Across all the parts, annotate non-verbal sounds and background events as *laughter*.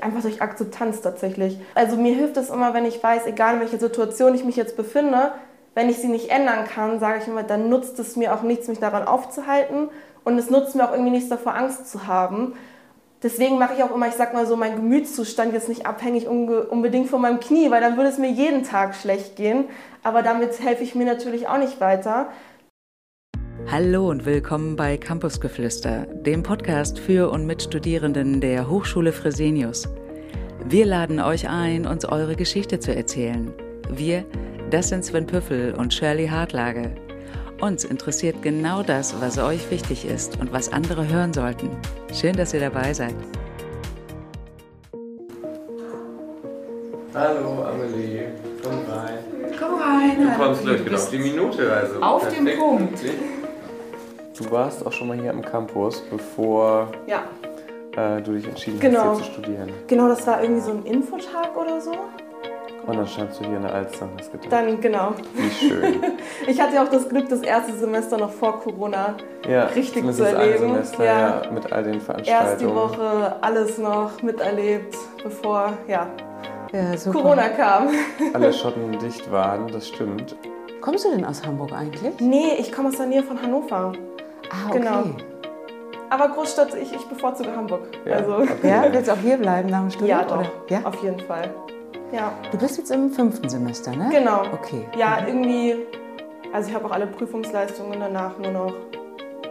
einfach durch Akzeptanz tatsächlich. Also mir hilft es immer, wenn ich weiß, egal in welcher Situation ich mich jetzt befinde, wenn ich sie nicht ändern kann, sage ich immer, dann nutzt es mir auch nichts, mich daran aufzuhalten und es nutzt mir auch irgendwie nichts davor, Angst zu haben. Deswegen mache ich auch immer, ich sag mal so, mein Gemütszustand jetzt nicht abhängig unbedingt von meinem Knie, weil dann würde es mir jeden Tag schlecht gehen. Aber damit helfe ich mir natürlich auch nicht weiter. Hallo und willkommen bei Campusgeflüster, dem Podcast für und mit Studierenden der Hochschule Fresenius. Wir laden euch ein, uns eure Geschichte zu erzählen. Wir, das sind Sven Püffel und Shirley Hartlage. Uns interessiert genau das, was euch wichtig ist und was andere hören sollten. Schön, dass ihr dabei seid. Hallo Amelie, komm rein. Komm rein. Du kommst gleich genau auf die Minute, also. Auf den Punkt. Du warst auch schon mal hier am Campus, bevor Ja, äh, du dich entschieden Genau. hast, hier zu studieren. genau, das war irgendwie so ein Infotag oder so. Und dann standst du hier in der Alster und hast gedacht, Dann, genau. wie schön. *laughs* Ich hatte ja auch das Glück, das erste Semester noch vor Corona Ja, Richtig zu das erleben. Semester, Ja. ja. mit all den erst die Veranstaltungen. Woche alles noch miterlebt, bevor ja, Ja. Corona kam. *laughs* Alle Schotten dicht waren, das stimmt. Kommst du denn aus Hamburg eigentlich? Nee, ich komme aus der Nähe von Hannover. Ah, Genau. Aber Großstadt, ich, ich bevorzuge Hamburg. Ja, Also, okay. Ja, willst du auch hier bleiben nach dem Studium? ja, doch. Oder? Ja? Auf jeden Fall. Ja, Du bist jetzt im fünften Semester, ne? genau. Okay. Ja, irgendwie, also ich habe auch alle Prüfungsleistungen danach nur noch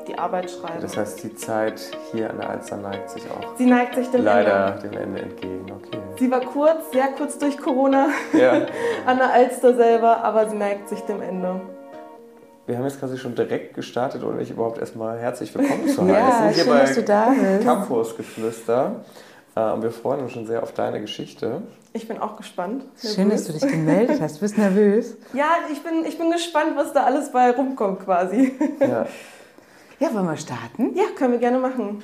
die Arbeit schreiben. Das heißt, die Zeit hier an der Alster neigt sich auch Sie neigt sich dem leider Ende. dem Ende entgegen. Okay. Sie war kurz, sehr kurz durch Corona Ja. *laughs* an der Alster selber, aber sie neigt sich dem Ende. Wir haben jetzt quasi schon direkt gestartet, ohne dich überhaupt erstmal herzlich willkommen zu *laughs* heißen. Ja, hier schön, bei dass du da bist. Campusgeflüster. Äh, Und wir freuen uns schon sehr auf deine Geschichte. Ich bin auch gespannt. Schön, dass du Nervös. dich gemeldet hast. Du bist nervös. *laughs* Ja, ich bin, ich bin gespannt, was da alles bei rumkommt quasi. Ja. *laughs* Ja, wollen wir starten? Ja, können wir gerne machen.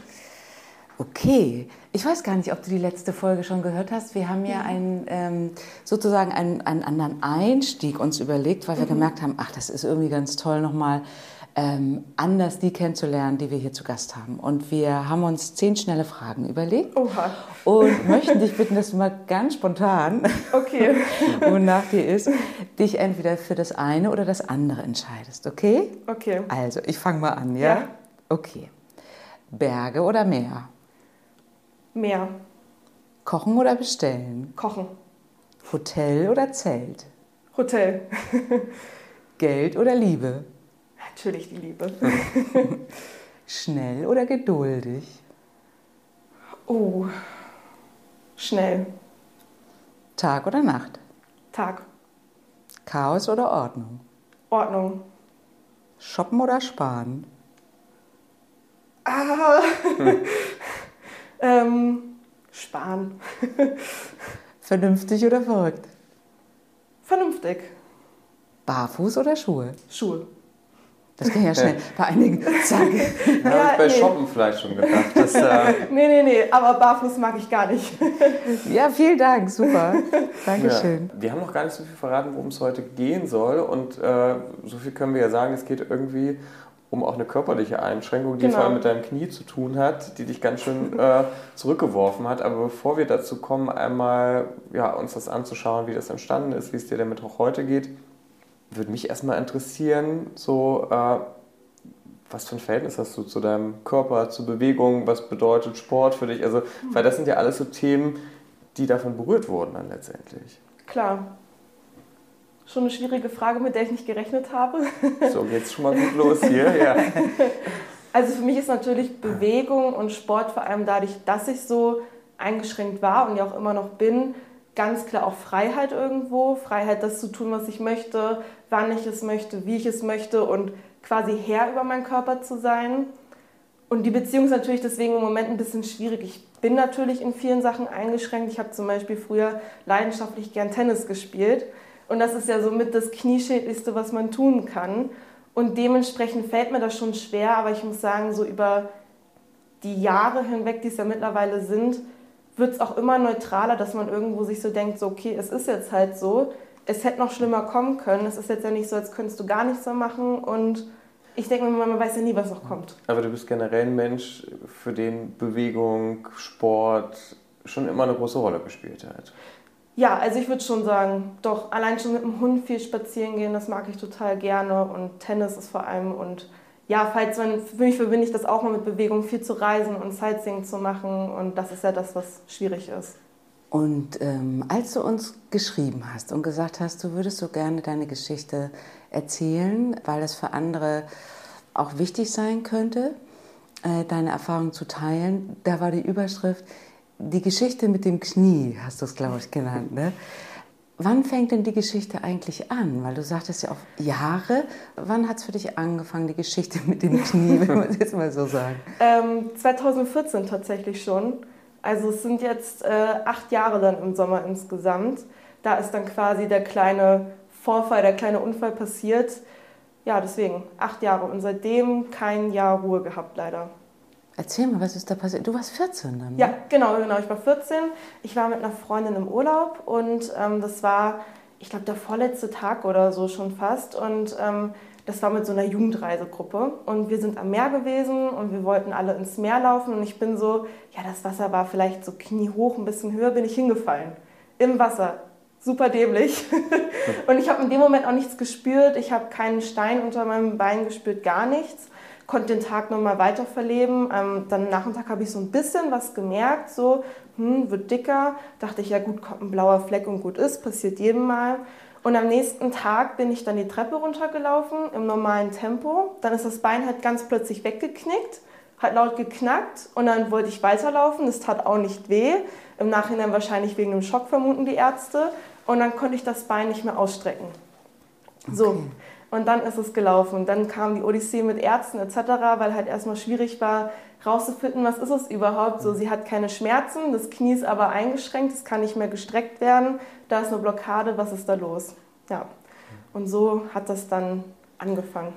Okay. Ich weiß gar nicht, ob du die letzte Folge schon gehört hast. Wir haben ja einen, ähm, sozusagen einen, einen anderen Einstieg uns überlegt, weil wir gemerkt haben, ach, das ist irgendwie ganz toll, nochmal ähm, anders die kennenzulernen, die wir hier zu Gast haben. Und wir haben uns zehn schnelle Fragen überlegt Oha. und möchten dich bitten, dass du mal ganz spontan, Okay. *laughs* wonach dir ist, dich entweder für das eine oder das andere entscheidest, okay? Okay. Also, ich fange mal an, ja? Ja. Okay. Berge oder Meer? Mehr. Kochen oder bestellen? Kochen. Hotel oder Zelt? Hotel. *laughs* Geld oder Liebe? Natürlich die Liebe. *laughs* Schnell oder geduldig? Oh. Schnell. Tag oder Nacht? Tag. Chaos oder Ordnung? Ordnung. Shoppen oder sparen? Ah. *laughs* ähm, sparen. *laughs* Vernünftig oder verrückt? Vernünftig. Barfuß oder Schuhe? Schuhe. Das ging ja schnell. *laughs* Bei einigen, zack. Da *laughs* habe ich bei nee. Shoppen vielleicht schon gedacht. Dass, äh, Nee, nee, nee, aber barfuß mag ich gar nicht. Ja, vielen Dank, super. Dankeschön. Ja. Wir haben noch gar nicht so viel verraten, worum es heute gehen soll. Und äh, so viel können wir ja sagen, es geht irgendwie um auch eine körperliche Einschränkung, die Genau. vor allem mit deinem Knie zu tun hat, die dich ganz schön äh, zurückgeworfen hat. Aber bevor wir dazu kommen, einmal ja, uns das anzuschauen, wie das entstanden ist, wie es dir damit auch heute geht, würde mich erstmal interessieren, so äh, was für ein Verhältnis hast du zu deinem Körper, zu Bewegung, was bedeutet Sport für dich? Also, weil das sind ja alles so Themen, die davon berührt wurden dann letztendlich. Klar. Schon eine schwierige Frage, mit der ich nicht gerechnet habe. *laughs* So geht's schon mal gut los hier. Ja. *laughs* Also für mich ist natürlich Bewegung und Sport vor allem dadurch, dass ich so eingeschränkt war und ja auch immer noch bin, ganz klar auch Freiheit irgendwo. Freiheit, das zu tun, was ich möchte, wann ich es möchte, wie ich es möchte und quasi Herr über meinen Körper zu sein. Und die Beziehung ist natürlich deswegen im Moment ein bisschen schwierig. Ich bin natürlich in vielen Sachen eingeschränkt. Ich habe zum Beispiel früher leidenschaftlich gern Tennis gespielt. Und das ist ja somit das Knieschädlichste, was man tun kann. Und dementsprechend fällt mir das schon schwer, aber ich muss sagen, so über die Jahre hinweg, die es ja mittlerweile sind, wird es auch immer neutraler, dass man irgendwo sich so denkt, so okay, es ist jetzt halt so, es hätte noch schlimmer kommen können, es ist jetzt ja nicht so, als könntest du gar nichts mehr machen und ich denke mir, man weiß ja nie, was noch kommt. Aber du bist generell ein Mensch, für den Bewegung, Sport schon immer eine große Rolle gespielt hat. Ja, also ich würde schon sagen, doch, allein schon mit dem Hund viel spazieren gehen, das mag ich total gerne und Tennis ist vor allem und ja, falls man, für mich verbinde ich das auch mal mit Bewegung, viel zu reisen und Sightseeing zu machen und das ist ja das, was schwierig ist. Und ähm, als du uns geschrieben hast und gesagt hast, du würdest so gerne deine Geschichte erzählen, weil es für andere auch wichtig sein könnte, äh, deine Erfahrung zu teilen, da war die Überschrift, die Geschichte mit dem Knie, hast du es, glaube ich, genannt. Ne? Wann fängt denn die Geschichte eigentlich an? Weil du sagtest ja auch Jahre. Wann hat es für dich angefangen, die Geschichte mit dem Knie, wenn man es jetzt mal so sagt? *laughs* Ähm, 2014 tatsächlich schon. Also es sind jetzt äh, acht Jahre dann im Sommer insgesamt. Da ist dann quasi der kleine Vorfall, der kleine Unfall passiert. Ja, deswegen acht Jahre und seitdem kein Jahr Ruhe gehabt, leider. Erzähl mal, was ist da passiert? Du warst 14 dann? Ne? Ja, genau, genau. Ich war 14. Ich war mit einer Freundin im Urlaub und ähm, das war, ich glaube, der vorletzte Tag oder so schon fast. Und ähm, das war mit so einer Jugendreisegruppe. Und wir sind am Meer gewesen und wir wollten alle ins Meer laufen. Und ich bin so, ja, das Wasser war vielleicht so kniehoch, ein bisschen höher, bin ich hingefallen. Im Wasser. Super dämlich. *laughs* und ich habe in dem Moment auch nichts gespürt. Ich habe keinen Stein unter meinem Bein gespürt, gar nichts konnte den Tag nochmal weiter verleben. Ähm, dann Nachmittag habe ich so ein bisschen was gemerkt, so, hm, wird dicker. Dachte ich, ja gut, kommt ein blauer Fleck und gut ist, passiert jedem Mal. Und am nächsten Tag bin ich dann die Treppe runtergelaufen im normalen Tempo. Dann ist das Bein halt ganz plötzlich weggeknickt, hat laut geknackt und dann wollte ich weiterlaufen. Das tat auch nicht weh. Im Nachhinein wahrscheinlich wegen dem Schock vermuten die Ärzte. Und dann konnte ich das Bein nicht mehr ausstrecken. Okay. So, und dann ist es gelaufen. Und dann kam die Odyssee mit Ärzten etc., weil halt erstmal schwierig war, rauszufinden, was ist es überhaupt. So, sie hat keine Schmerzen, das Knie ist aber eingeschränkt, es kann nicht mehr gestreckt werden, da ist eine Blockade, was ist da los? Ja. Und so hat das dann angefangen.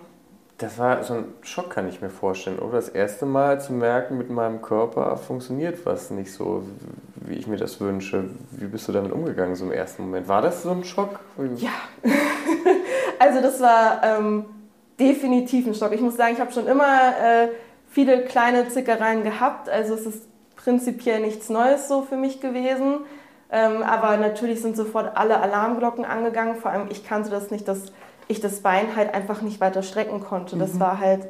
Das war so ein Schock, kann ich mir vorstellen, oder? Das erste Mal zu merken, mit meinem Körper funktioniert was nicht so, wie ich mir das wünsche. Wie bist du damit umgegangen, so im ersten Moment? War das so ein Schock? Ja, *laughs* also das war ähm, definitiv ein Schock. Ich muss sagen, ich habe schon immer äh, viele kleine Zickereien gehabt. Also es ist prinzipiell nichts Neues so für mich gewesen. Ähm, aber natürlich sind sofort alle Alarmglocken angegangen. Vor allem ich kannte das nicht, dass ich das Bein halt einfach nicht weiter strecken konnte. Das mhm. war halt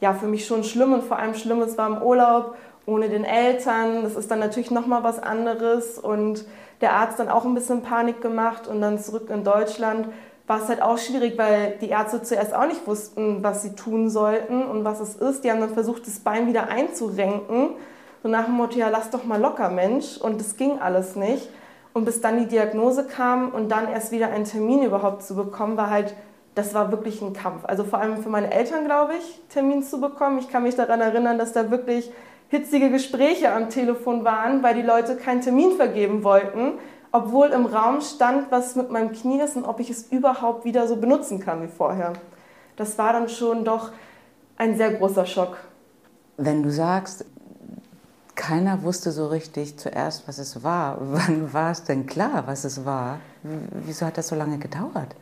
ja für mich schon schlimm und vor allem schlimm, es war im Urlaub ohne den Eltern. Das ist dann natürlich nochmal was anderes und der Arzt dann auch ein bisschen Panik gemacht und dann zurück in Deutschland war es halt auch schwierig, weil die Ärzte zuerst auch nicht wussten, was sie tun sollten und was es ist. Die haben dann versucht, das Bein wieder einzurenken. So nach dem Motto, ja, lass doch mal locker, Mensch. Und das ging alles nicht. Und bis dann die Diagnose kam und dann erst wieder einen Termin überhaupt zu bekommen, war halt, das war wirklich ein Kampf. Also vor allem für meine Eltern, glaube ich, Termin zu bekommen. Ich kann mich daran erinnern, dass da wirklich hitzige Gespräche am Telefon waren, weil die Leute keinen Termin vergeben wollten, obwohl im Raum stand, was mit meinem Knie ist und ob ich es überhaupt wieder so benutzen kann wie vorher. Das war dann schon doch ein sehr großer Schock. Wenn du sagst, keiner wusste so richtig zuerst, was es war, *laughs* wann war es denn klar, was es war? Wieso hat das so lange gedauert?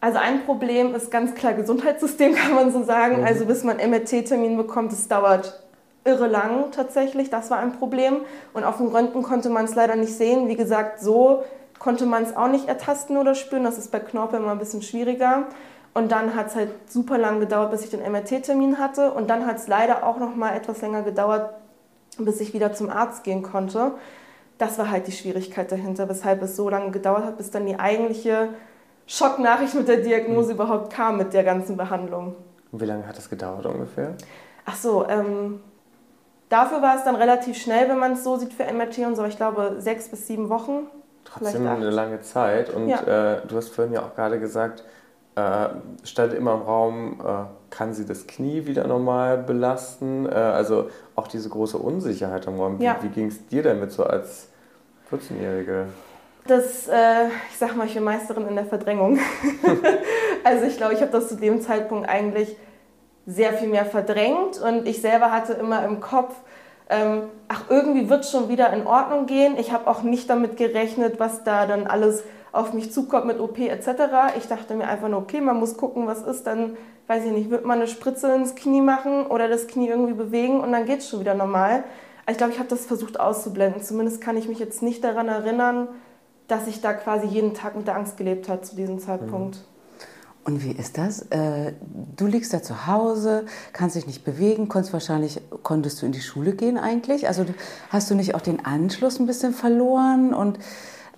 Also ein Problem ist ganz klar Gesundheitssystem, *laughs* kann man so sagen. Mhm. Also bis man MRT-Termin bekommt, es dauert irre lang tatsächlich. Das war ein Problem. Und auf dem Röntgen konnte man es leider nicht sehen. Wie gesagt, so konnte man es auch nicht ertasten oder spüren. Das ist bei Knorpel immer ein bisschen schwieriger. Und dann hat es halt super lang gedauert, bis ich den MRT-Termin hatte. Und dann hat es leider auch noch mal etwas länger gedauert, bis ich wieder zum Arzt gehen konnte. Das war halt die Schwierigkeit dahinter, weshalb es so lange gedauert hat, bis dann die eigentliche Schocknachricht mit der Diagnose mhm. überhaupt kam mit der ganzen Behandlung. Und wie lange hat das gedauert ungefähr? Ach so, ähm, Dafür war es dann relativ schnell, wenn man es so sieht für MRT und so. Ich glaube, sechs bis sieben Wochen. Trotzdem eine lange Zeit. Und ja. äh, du hast vorhin ja auch gerade gesagt, äh, stand immer im Raum, äh, kann sie das Knie wieder normal belasten? Äh, also auch diese große Unsicherheit im Raum. Wie, ja. wie ging es dir damit so als 14-Jährige? Das, äh, ich sag mal, ich bin Meisterin in der Verdrängung. *laughs* also ich glaube, ich habe das zu dem Zeitpunkt eigentlich sehr viel mehr verdrängt und ich selber hatte immer im Kopf, ähm, ach, irgendwie wird es schon wieder in Ordnung gehen. Ich habe auch nicht damit gerechnet, was da dann alles auf mich zukommt mit OP etc. Ich dachte mir einfach nur, okay, man muss gucken, was ist, dann weiß ich nicht, wird man eine Spritze ins Knie machen oder das Knie irgendwie bewegen und dann geht es schon wieder normal. ich glaube, ich habe das versucht auszublenden. Zumindest kann ich mich jetzt nicht daran erinnern, dass ich da quasi jeden Tag mit der Angst gelebt habe zu diesem Zeitpunkt. Mhm. Und wie ist das? Äh, du liegst da zu Hause, kannst dich nicht bewegen, konntest wahrscheinlich, konntest du in die Schule gehen eigentlich? Also hast du nicht auch den Anschluss ein bisschen verloren und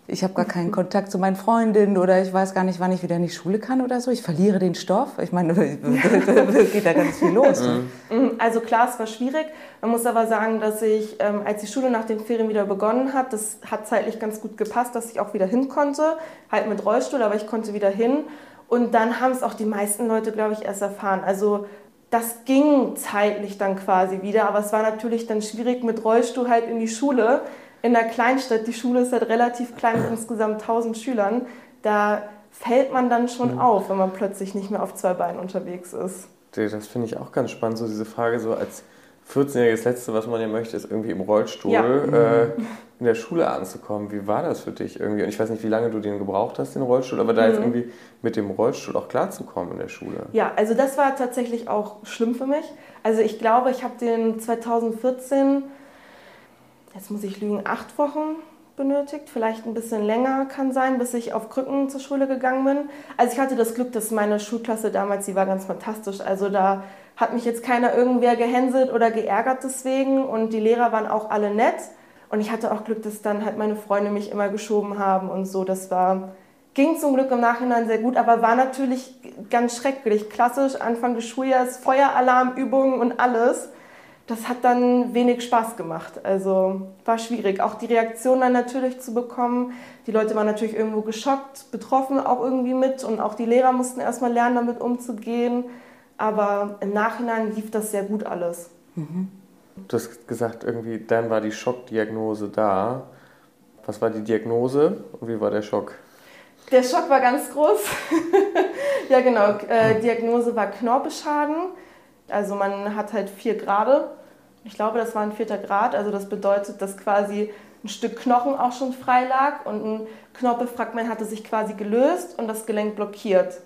ich habe gar keinen *laughs* Kontakt zu meinen Freundinnen oder ich weiß gar nicht, wann ich wieder in die Schule kann oder so. Ich verliere den Stoff. Ich meine, *laughs* *laughs* geht da ganz viel los. Mhm. Also klar, es war schwierig. Man muss aber sagen, dass ich, ähm, als die Schule nach den Ferien wieder begonnen hat, das hat zeitlich ganz gut gepasst, dass ich auch wieder hin konnte. Halt mit Rollstuhl, aber ich konnte wieder hin. Und dann haben es auch die meisten Leute, glaube ich, erst erfahren. Also das ging zeitlich dann quasi wieder, aber es war natürlich dann schwierig mit Rollstuhl halt in die Schule in der Kleinstadt, die Schule ist halt relativ klein mit insgesamt 1000 Schülern, da fällt man dann schon mhm. auf, wenn man plötzlich nicht mehr auf zwei Beinen unterwegs ist. Das finde ich auch ganz spannend, so diese Frage so als 14-jähriges Letzte, was man ja möchte, ist irgendwie im Rollstuhl ja. äh, in der Schule anzukommen. Wie war das für dich irgendwie? Und ich weiß nicht, wie lange du den gebraucht hast, den Rollstuhl, aber da mhm. jetzt irgendwie mit dem Rollstuhl auch klarzukommen in der Schule. Ja, also das war tatsächlich auch schlimm für mich. Also ich glaube, ich habe den 2014 jetzt muss ich lügen, acht Wochen benötigt, vielleicht ein bisschen länger kann sein, bis ich auf Krücken zur Schule gegangen bin. Also ich hatte das Glück, dass meine Schulklasse damals, die war ganz fantastisch. Also da hat mich jetzt keiner irgendwer gehänselt oder geärgert deswegen und die Lehrer waren auch alle nett. Und ich hatte auch Glück, dass dann halt meine Freunde mich immer geschoben haben und so. Das war, ging zum Glück im Nachhinein sehr gut, aber war natürlich ganz schrecklich. Klassisch Anfang des Schuljahres, Feueralarmübungen und alles das hat dann wenig Spaß gemacht. Also war schwierig. Auch die Reaktion dann natürlich zu bekommen. Die Leute waren natürlich irgendwo geschockt, betroffen auch irgendwie mit und auch die Lehrer mussten erstmal lernen, damit umzugehen. Aber im Nachhinein lief das sehr gut alles. Mhm. Du hast gesagt, irgendwie dann war die Schockdiagnose da. Was war die Diagnose und wie war der Schock? Der Schock war ganz groß. *laughs* ja, genau. Äh, Diagnose war Knorpelschaden. Also man hat halt vier Grade ich glaube, das war ein vierter Grad. Also das bedeutet, dass quasi ein Stück Knochen auch schon frei lag und ein Knorpelfragment hatte sich quasi gelöst und das Gelenk blockiert.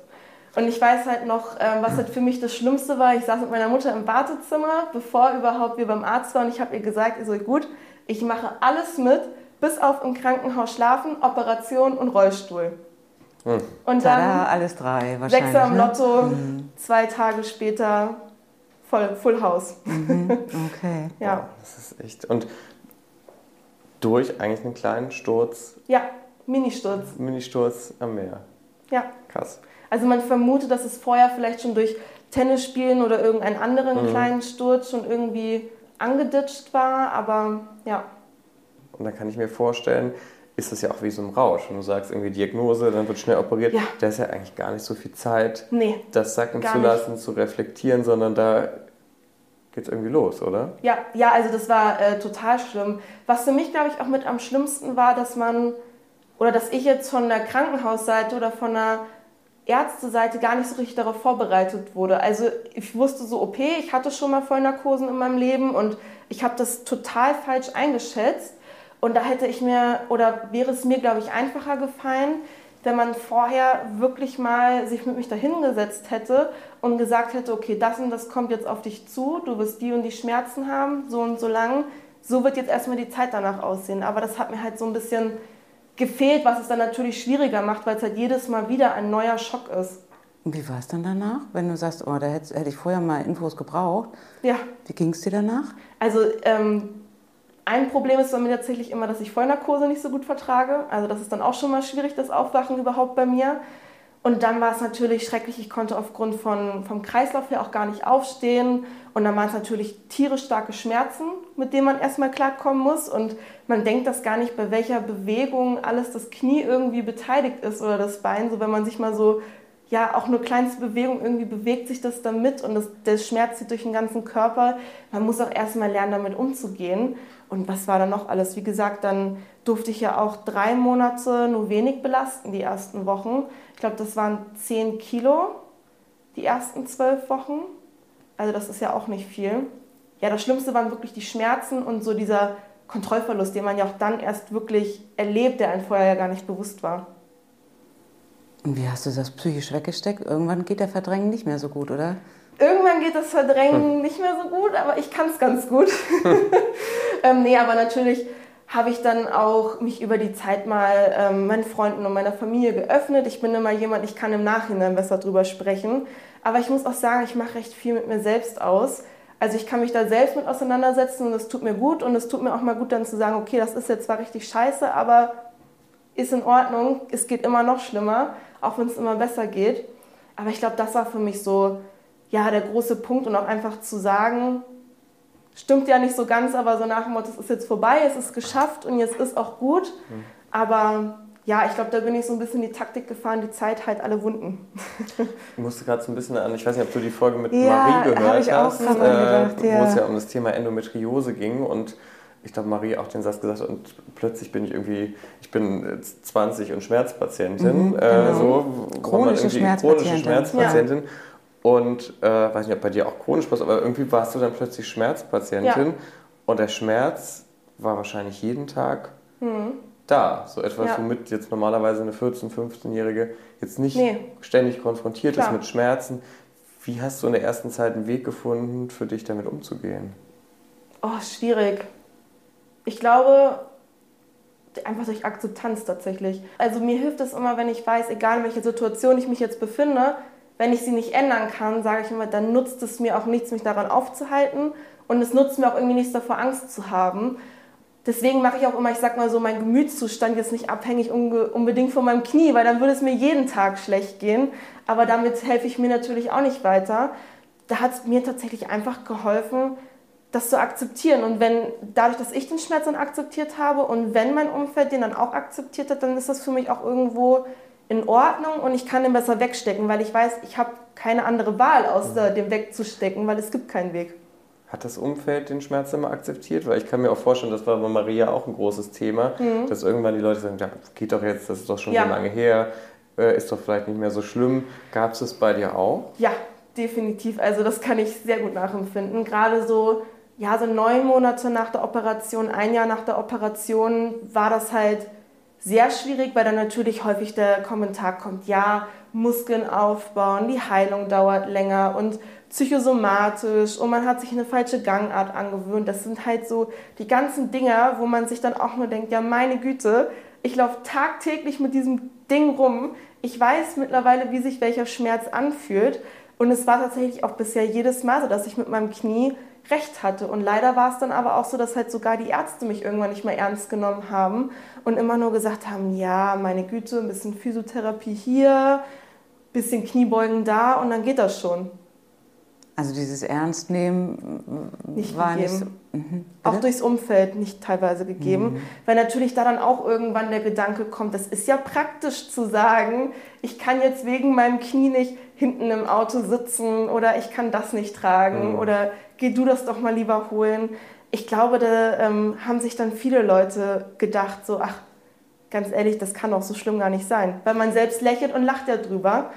Und ich weiß halt noch, ähm, was halt für mich das Schlimmste war. Ich saß mit meiner Mutter im Wartezimmer, bevor überhaupt wir beim Arzt waren. Ich habe ihr gesagt, ich so, gut, ich mache alles mit, bis auf im Krankenhaus schlafen, Operation und Rollstuhl. Hm. Und dann Tada, alles drei wahrscheinlich. Sechser im ne? Lotto, mhm. zwei Tage später voll Full House. Mhm, *laughs* okay. ja. Das ist echt. Und durch eigentlich einen kleinen Sturz. Ja, Ministurz. Ministurz am Meer. Ja. Krass. Also man vermutet, dass es vorher vielleicht schon durch Tennisspielen oder irgendeinen anderen mhm. kleinen Sturz schon irgendwie angeditscht war, aber ja. Und da kann ich mir vorstellen, ist das ja auch wie so ein Rausch. Wenn du sagst, irgendwie Diagnose, dann wird schnell operiert. Ja. Da ist ja eigentlich gar nicht so viel Zeit, nee, das sacken zu lassen, nicht. zu reflektieren, sondern da geht es irgendwie los, oder? Ja, ja, also das war äh, total schlimm. Was für mich, glaube ich, auch mit am schlimmsten war, dass man, oder dass ich jetzt von der Krankenhausseite oder von der Ärzteseite gar nicht so richtig darauf vorbereitet wurde. Also ich wusste so, okay, ich hatte schon mal Vollnarkosen in meinem Leben und ich habe das total falsch eingeschätzt. Und da hätte ich mir, oder wäre es mir, glaube ich, einfacher gefallen, wenn man vorher wirklich mal sich mit mich dahingesetzt hätte und gesagt hätte, okay, das und das kommt jetzt auf dich zu, du wirst die und die Schmerzen haben, so und so lang, so wird jetzt erstmal die Zeit danach aussehen. Aber das hat mir halt so ein bisschen gefehlt, was es dann natürlich schwieriger macht, weil es halt jedes Mal wieder ein neuer Schock ist. Und wie war es dann danach, wenn du sagst, oh, da hätte, hätte ich vorher mal Infos gebraucht? Ja. Wie ging es dir danach? Also ähm, ein Problem ist bei mir tatsächlich immer, dass ich Vollnarkose nicht so gut vertrage. Also das ist dann auch schon mal schwierig, das Aufwachen überhaupt bei mir. Und dann war es natürlich schrecklich, ich konnte aufgrund von, vom Kreislauf her auch gar nicht aufstehen. Und dann waren es natürlich tierisch starke Schmerzen, mit denen man erstmal klarkommen muss. Und man denkt das gar nicht, bei welcher Bewegung alles das Knie irgendwie beteiligt ist oder das Bein. So wenn man sich mal so, ja, auch nur kleinste Bewegung, irgendwie bewegt sich das dann mit und das, der Schmerz zieht durch den ganzen Körper. Man muss auch erstmal lernen, damit umzugehen. Und was war dann noch alles? Wie gesagt, dann durfte ich ja auch drei Monate nur wenig belasten, die ersten Wochen. Ich glaube, das waren zehn Kilo, die ersten zwölf Wochen. Also das ist ja auch nicht viel. Ja, das Schlimmste waren wirklich die Schmerzen und so dieser Kontrollverlust, den man ja auch dann erst wirklich erlebt, der einem vorher ja gar nicht bewusst war. Und wie hast du das psychisch weggesteckt? Irgendwann geht der Verdrängen nicht mehr so gut, oder? Irgendwann geht das Verdrängen hm. nicht mehr so gut, aber ich kann es ganz gut. *laughs* ähm, nee, aber natürlich habe ich dann auch mich über die Zeit mal ähm, meinen Freunden und meiner Familie geöffnet. Ich bin immer jemand, ich kann im Nachhinein besser drüber sprechen. Aber ich muss auch sagen, ich mache recht viel mit mir selbst aus. Also ich kann mich da selbst mit auseinandersetzen und das tut mir gut und es tut mir auch mal gut dann zu sagen, okay, das ist jetzt zwar richtig scheiße, aber ist in Ordnung, es geht immer noch schlimmer, auch wenn es immer besser geht. Aber ich glaube, das war für mich so, ja, der große Punkt und auch einfach zu sagen, stimmt ja nicht so ganz, aber so nach dem Motto, es ist jetzt vorbei, es ist geschafft und jetzt ist auch gut. Aber ja, ich glaube, da bin ich so ein bisschen die Taktik gefahren, die Zeit halt alle Wunden. ich musste gerade so ein bisschen an, ich weiß nicht, ob du die Folge mit ja, Marie gehört ich hast, auch äh, gedacht, ja. wo es ja um das Thema Endometriose ging und ich glaube, Marie auch den Satz gesagt hat und plötzlich bin ich irgendwie, ich bin 20 und Schmerzpatientin, mhm, äh, genau. äh, so, chronische Schmerzpatientin. Chronische Schmerzpatientin. Ja. Und äh, weiß nicht, ob bei dir auch chronisch war, aber irgendwie warst du dann plötzlich Schmerzpatientin ja. und der Schmerz war wahrscheinlich jeden Tag mhm. da. So etwas, ja. womit jetzt normalerweise eine 14-, 15-Jährige jetzt nicht nee. ständig konfrontiert Klar. ist mit Schmerzen. Wie hast du in der ersten Zeit einen Weg gefunden, für dich damit umzugehen? Oh, schwierig. Ich glaube, einfach durch Akzeptanz tatsächlich. Also mir hilft es immer, wenn ich weiß, egal in welcher Situation ich mich jetzt befinde, wenn ich sie nicht ändern kann, sage ich immer, dann nutzt es mir auch nichts, mich daran aufzuhalten und es nutzt mir auch irgendwie nichts davor, Angst zu haben. Deswegen mache ich auch immer, ich sag mal so, mein Gemütszustand jetzt nicht abhängig unbedingt von meinem Knie, weil dann würde es mir jeden Tag schlecht gehen. Aber damit helfe ich mir natürlich auch nicht weiter. Da hat es mir tatsächlich einfach geholfen, das zu akzeptieren. Und wenn dadurch, dass ich den Schmerz dann akzeptiert habe und wenn mein Umfeld den dann auch akzeptiert hat, dann ist das für mich auch irgendwo in Ordnung und ich kann den besser wegstecken, weil ich weiß, ich habe keine andere Wahl, außer mhm. dem wegzustecken, weil es gibt keinen Weg. Hat das Umfeld den Schmerz immer akzeptiert? Weil ich kann mir auch vorstellen, das war bei Maria auch ein großes Thema, mhm. dass irgendwann die Leute sagen, ja, geht doch jetzt, das ist doch schon ja. so lange her, äh, ist doch vielleicht nicht mehr so schlimm. Gab es das bei dir auch? Ja, definitiv. Also das kann ich sehr gut nachempfinden. Gerade so, ja, so neun Monate nach der Operation, ein Jahr nach der Operation war das halt sehr schwierig, weil dann natürlich häufig der Kommentar kommt, ja, Muskeln aufbauen, die Heilung dauert länger und psychosomatisch und man hat sich eine falsche Gangart angewöhnt. Das sind halt so die ganzen Dinger, wo man sich dann auch nur denkt, ja meine Güte, ich laufe tagtäglich mit diesem Ding rum. Ich weiß mittlerweile, wie sich welcher Schmerz anfühlt. Und es war tatsächlich auch bisher jedes Mal so, dass ich mit meinem Knie recht hatte. Und leider war es dann aber auch so, dass halt sogar die Ärzte mich irgendwann nicht mehr ernst genommen haben und immer nur gesagt haben, ja, meine Güte, ein bisschen Physiotherapie hier, ein bisschen Kniebeugen da und dann geht das schon. Also dieses Ernstnehmen nicht war gegeben. nicht so, mhm. Auch durchs Umfeld nicht teilweise gegeben, mhm. weil natürlich da dann auch irgendwann der Gedanke kommt, das ist ja praktisch zu sagen, ich kann jetzt wegen meinem Knie nicht hinten im Auto sitzen oder ich kann das nicht tragen mhm. oder geh du das doch mal lieber holen. Ich glaube, da ähm, haben sich dann viele Leute gedacht, so, ach, ganz ehrlich, das kann doch so schlimm gar nicht sein. Weil man selbst lächelt und lacht ja drüber.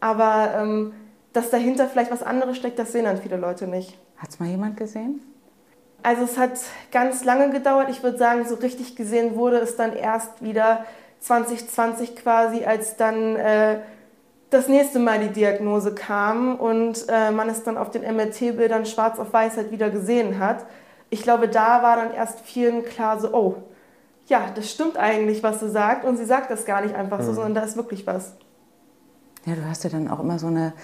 Aber ähm, dass dahinter vielleicht was anderes steckt, das sehen dann viele Leute nicht. Hat es mal jemand gesehen? Also es hat ganz lange gedauert. Ich würde sagen, so richtig gesehen wurde es dann erst wieder 2020 quasi, als dann äh, das nächste Mal die Diagnose kam und äh, man es dann auf den MRT-Bildern schwarz auf weiß halt wieder gesehen hat. Ich glaube, da war dann erst vielen klar so, oh, ja, das stimmt eigentlich, was sie sagt und sie sagt das gar nicht einfach mhm. so, sondern da ist wirklich was. Ja, du hast ja dann auch immer so eine,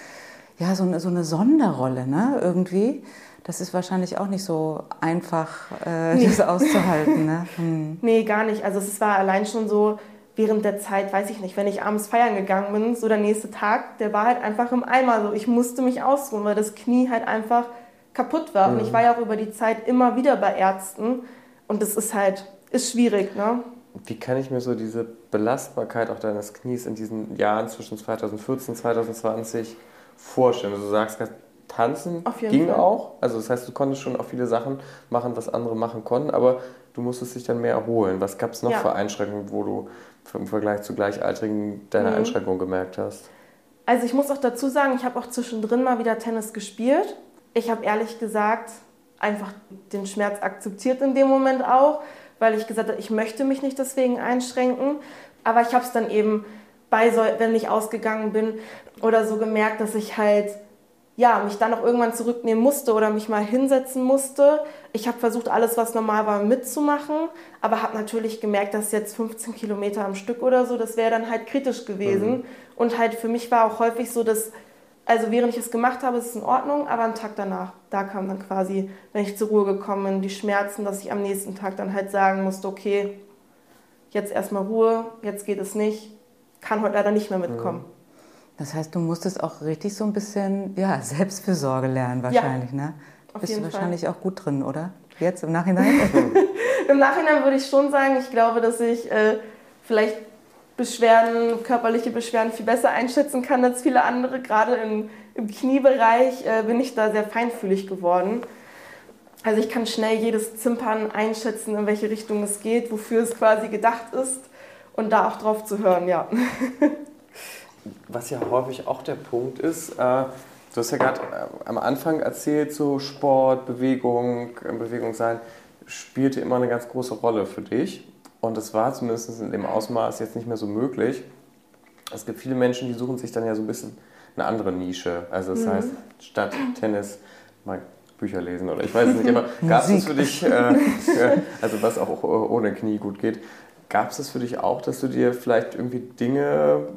ja, so eine, so eine Sonderrolle, ne, irgendwie. Das ist wahrscheinlich auch nicht so einfach, äh, nee. *laughs* das auszuhalten, ne? *laughs* Hm. Nee, gar nicht. Also es war allein schon so, während der Zeit, weiß ich nicht, wenn ich abends feiern gegangen bin, so der nächste Tag, der war halt einfach im Eimer. So, ich musste mich ausruhen, weil das Knie halt einfach kaputt war. Mhm. Und ich war ja auch über die Zeit immer wieder bei Ärzten. Und das ist halt, ist schwierig, ne? Wie kann ich mir so diese Belastbarkeit auch deines Knies in diesen Jahren zwischen 2014 und 2020 vorstellen? Also du sagst, tanzen ging Fall. auch. Also das heißt, du konntest schon auch viele Sachen machen, was andere machen konnten, aber du musstest dich dann mehr erholen. Was gab es noch ja. für Einschränkungen, wo du im Vergleich zu Gleichaltrigen deine mhm. Einschränkungen gemerkt hast? Also ich muss auch dazu sagen, ich habe auch zwischendrin mal wieder Tennis gespielt. Ich habe ehrlich gesagt einfach den Schmerz akzeptiert in dem Moment auch, weil ich gesagt habe, ich möchte mich nicht deswegen einschränken. Aber ich habe es dann eben bei, wenn ich ausgegangen bin oder so gemerkt, dass ich halt ja, mich dann auch irgendwann zurücknehmen musste oder mich mal hinsetzen musste. Ich habe versucht, alles, was normal war, mitzumachen, aber habe natürlich gemerkt, dass jetzt 15 Kilometer am Stück oder so, das wäre dann halt kritisch gewesen. Mhm. Und halt für mich war auch häufig so, dass, also während ich es gemacht habe, ist es in Ordnung, aber am Tag danach, da kam dann quasi, wenn ich zur Ruhe gekommen bin, die Schmerzen, dass ich am nächsten Tag dann halt sagen musste, okay, jetzt erstmal Ruhe, jetzt geht es nicht, kann heute leider nicht mehr mitkommen. Mhm. Das heißt, du musstest auch richtig so ein bisschen ja, Selbstfürsorge lernen wahrscheinlich, ja, ne? Bist du wahrscheinlich Fall. auch gut drin, oder? Jetzt im Nachhinein? *laughs* *laughs* Im Nachhinein würde ich schon sagen, ich glaube, dass ich äh, vielleicht Beschwerden, körperliche Beschwerden viel besser einschätzen kann als viele andere. Gerade im, im Kniebereich äh, bin ich da sehr feinfühlig geworden. Also ich kann schnell jedes Zimpern einschätzen, in welche Richtung es geht, wofür es quasi gedacht ist und da auch drauf zu hören, ja. *laughs* Was ja häufig auch der Punkt ist, äh, Du hast ja gerade äh, am Anfang erzählt, so Sport, Bewegung, äh, Bewegung sein, spielte immer eine ganz große Rolle für dich. Und das war zumindest in dem Ausmaß jetzt nicht mehr so möglich. Es gibt viele Menschen, die suchen sich dann ja so ein bisschen eine andere Nische. Also das mhm. heißt, statt Tennis mal Bücher lesen oder ich weiß es nicht, aber *laughs* gab es für dich, *laughs* äh, also was auch ohne Knie gut geht, gab es für dich auch, dass du dir vielleicht irgendwie Dinge,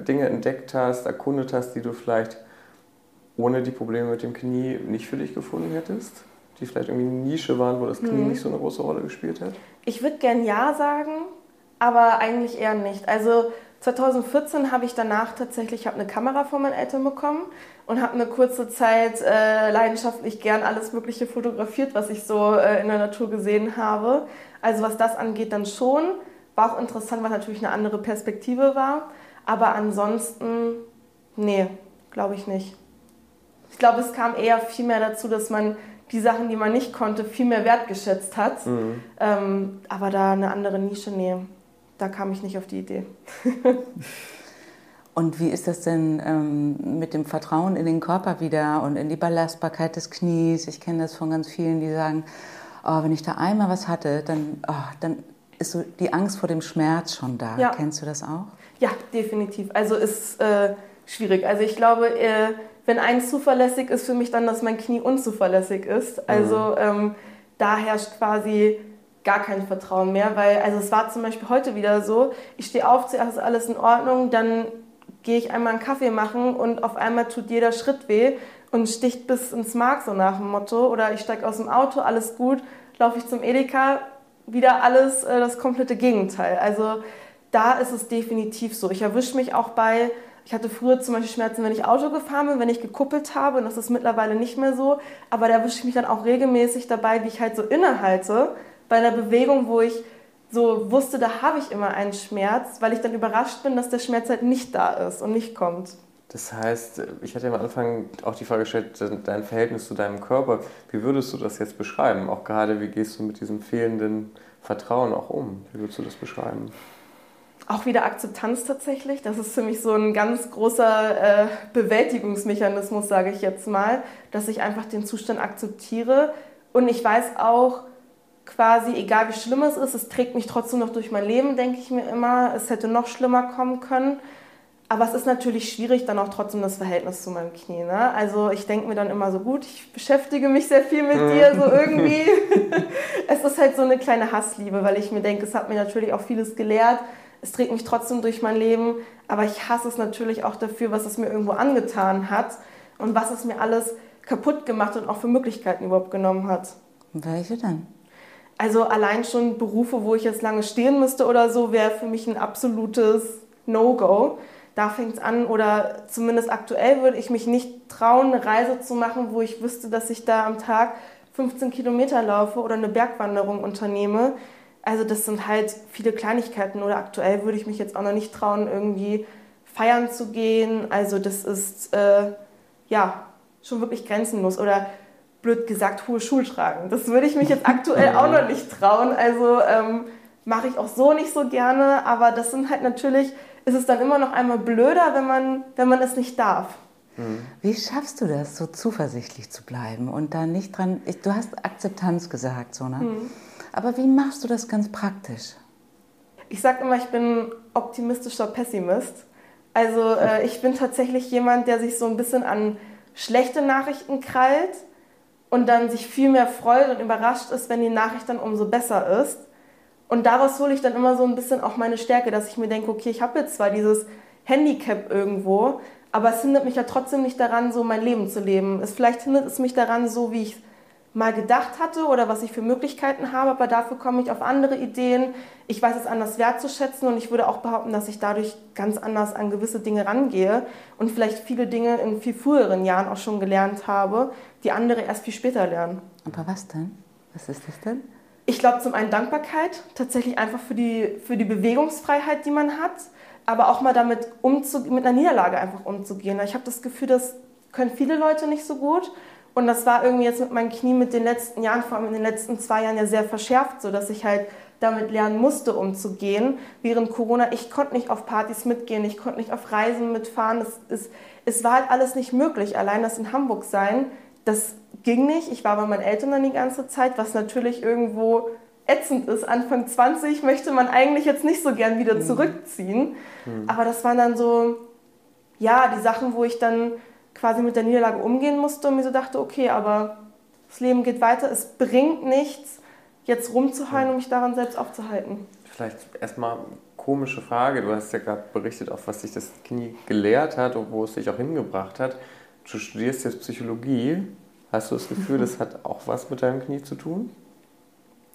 Dinge entdeckt hast, erkundet hast, die du vielleicht ohne die Probleme mit dem Knie nicht für dich gefunden hättest? Die vielleicht irgendwie eine Nische waren, wo das Knie mhm. nicht so eine große Rolle gespielt hat? Ich würde gern Ja sagen, aber eigentlich eher nicht. Also 2014 habe ich danach tatsächlich hab eine Kamera von meinen Eltern bekommen und habe eine kurze Zeit äh, leidenschaftlich gern alles Mögliche fotografiert, was ich so äh, in der Natur gesehen habe. Also was das angeht, dann schon. War auch interessant, weil natürlich eine andere Perspektive war. Aber ansonsten, nee, glaube ich nicht. Ich glaube, es kam eher viel mehr dazu, dass man die Sachen, die man nicht konnte, viel mehr wertgeschätzt hat. Mhm. Ähm, aber da eine andere Nische, nee, da kam ich nicht auf die Idee. *laughs* Und wie ist das denn ähm, mit dem Vertrauen in den Körper wieder und in die Belastbarkeit des Knies? Ich kenne das von ganz vielen, die sagen, oh, wenn ich da einmal was hatte, dann, oh, dann ist so die Angst vor dem Schmerz schon da. Ja. Kennst du das auch? Ja, definitiv. Also ist äh, schwierig. Also ich glaube, äh, wenn eins zuverlässig ist für mich dann, dass mein Knie unzuverlässig ist. Also mhm. ähm, da herrscht quasi gar kein Vertrauen mehr, weil also es war zum Beispiel heute wieder so, ich stehe auf, zuerst ist alles in Ordnung, dann gehe ich einmal einen Kaffee machen und auf einmal tut jeder Schritt weh und sticht bis ins Mark so nach dem Motto oder ich steige aus dem Auto, alles gut, laufe ich zum Edeka, wieder alles äh, das komplette Gegenteil. Also da ist es definitiv so. Ich erwische mich auch bei ich hatte früher zum Beispiel Schmerzen, wenn ich Auto gefahren bin, wenn ich gekuppelt habe. Und das ist mittlerweile nicht mehr so. Aber da erwische ich mich dann auch regelmäßig dabei, wie ich halt so innehalte bei einer Bewegung, wo ich so wusste, da habe ich immer einen Schmerz, weil ich dann überrascht bin, dass der Schmerz halt nicht da ist und nicht kommt. Das heißt, ich hatte am Anfang auch die Frage gestellt, dein Verhältnis zu deinem Körper. Wie würdest du das jetzt beschreiben? Auch gerade, wie gehst du mit diesem fehlenden Vertrauen auch um? Wie würdest du das beschreiben? Auch wieder Akzeptanz tatsächlich. Das ist für mich so ein ganz großer äh, Bewältigungsmechanismus, sage ich jetzt mal, dass ich einfach den Zustand akzeptiere. Und ich weiß auch quasi, egal wie schlimm es ist, es trägt mich trotzdem noch durch mein Leben, denke ich mir immer. Es hätte noch schlimmer kommen können. Aber es ist natürlich schwierig, dann auch trotzdem das Verhältnis zu meinem Knie. Ne? Also ich denke mir dann immer so, gut, ich beschäftige mich sehr viel mit dir, so irgendwie. *laughs* es ist halt so eine kleine Hassliebe, weil ich mir denke, es hat mir natürlich auch vieles gelehrt es trägt mich trotzdem durch mein Leben, aber ich hasse es natürlich auch dafür, was es mir irgendwo angetan hat und was es mir alles kaputt gemacht und auch für Möglichkeiten überhaupt genommen hat. Welche denn? Also allein schon Berufe, wo ich jetzt lange stehen müsste oder so, wäre für mich ein absolutes No-Go. Da fängt es an oder zumindest aktuell würde ich mich nicht trauen, eine Reise zu machen, wo ich wüsste, dass ich da am Tag 15 Kilometer laufe oder eine Bergwanderung unternehme. Also das sind halt viele Kleinigkeiten oder aktuell würde ich mich jetzt auch noch nicht trauen, irgendwie feiern zu gehen. Also das ist äh, ja schon wirklich grenzenlos oder blöd gesagt hohe Schuhe tragen. Das würde ich mich jetzt aktuell *laughs* auch noch nicht trauen. Also ähm, mache ich auch so nicht so gerne. Aber das sind halt natürlich, ist es dann immer noch einmal blöder, wenn man, wenn man es nicht darf. Mhm. Wie schaffst du das, so zuversichtlich zu bleiben und da nicht dran? Ich, du hast Akzeptanz gesagt, so ne? Mhm. Aber wie machst du das ganz praktisch? Ich sage immer, ich bin optimistischer Pessimist. Also äh, ich bin tatsächlich jemand, der sich so ein bisschen an schlechte Nachrichten krallt und dann sich viel mehr freut und überrascht ist, wenn die Nachricht dann umso besser ist. Und daraus hole ich dann immer so ein bisschen auch meine Stärke, dass ich mir denke, okay, ich habe jetzt zwar dieses Handicap irgendwo, aber es hindert mich ja trotzdem nicht daran, so mein Leben zu leben. Es, vielleicht hindert es mich daran, so wie ich mal gedacht hatte oder was ich für Möglichkeiten habe, aber dafür komme ich auf andere Ideen. Ich weiß es anders wertzuschätzen und ich würde auch behaupten, dass ich dadurch ganz anders an gewisse Dinge rangehe und vielleicht viele Dinge in viel früheren Jahren auch schon gelernt habe, die andere erst viel später lernen. Aber was denn? Was ist das denn? Ich glaube zum einen Dankbarkeit, tatsächlich einfach für die, für die Bewegungsfreiheit, die man hat, aber auch mal damit umzugehen, mit einer Niederlage einfach umzugehen. Ich habe das Gefühl, das können viele Leute nicht so gut und das war irgendwie jetzt mit meinem Knie mit den letzten Jahren, vor allem in den letzten zwei Jahren ja sehr verschärft, so dass ich halt damit lernen musste, umzugehen. Während Corona, ich konnte nicht auf Partys mitgehen, ich konnte nicht auf Reisen mitfahren. Es, es, es war halt alles nicht möglich. Allein das in Hamburg sein, das ging nicht. Ich war bei meinen Eltern dann die ganze Zeit, was natürlich irgendwo ätzend ist. Anfang 20 möchte man eigentlich jetzt nicht so gern wieder mhm. zurückziehen. Mhm. Aber das waren dann so, ja, die Sachen, wo ich dann quasi mit der Niederlage umgehen musste und mir so dachte, okay, aber das Leben geht weiter, es bringt nichts, jetzt rumzuheulen und mich daran selbst aufzuhalten. Vielleicht erstmal komische Frage. Du hast ja gerade berichtet, auf was sich das Knie gelehrt hat und wo es dich auch hingebracht hat. Du studierst jetzt Psychologie. Hast du das Gefühl, *laughs* das hat auch was mit deinem Knie zu tun?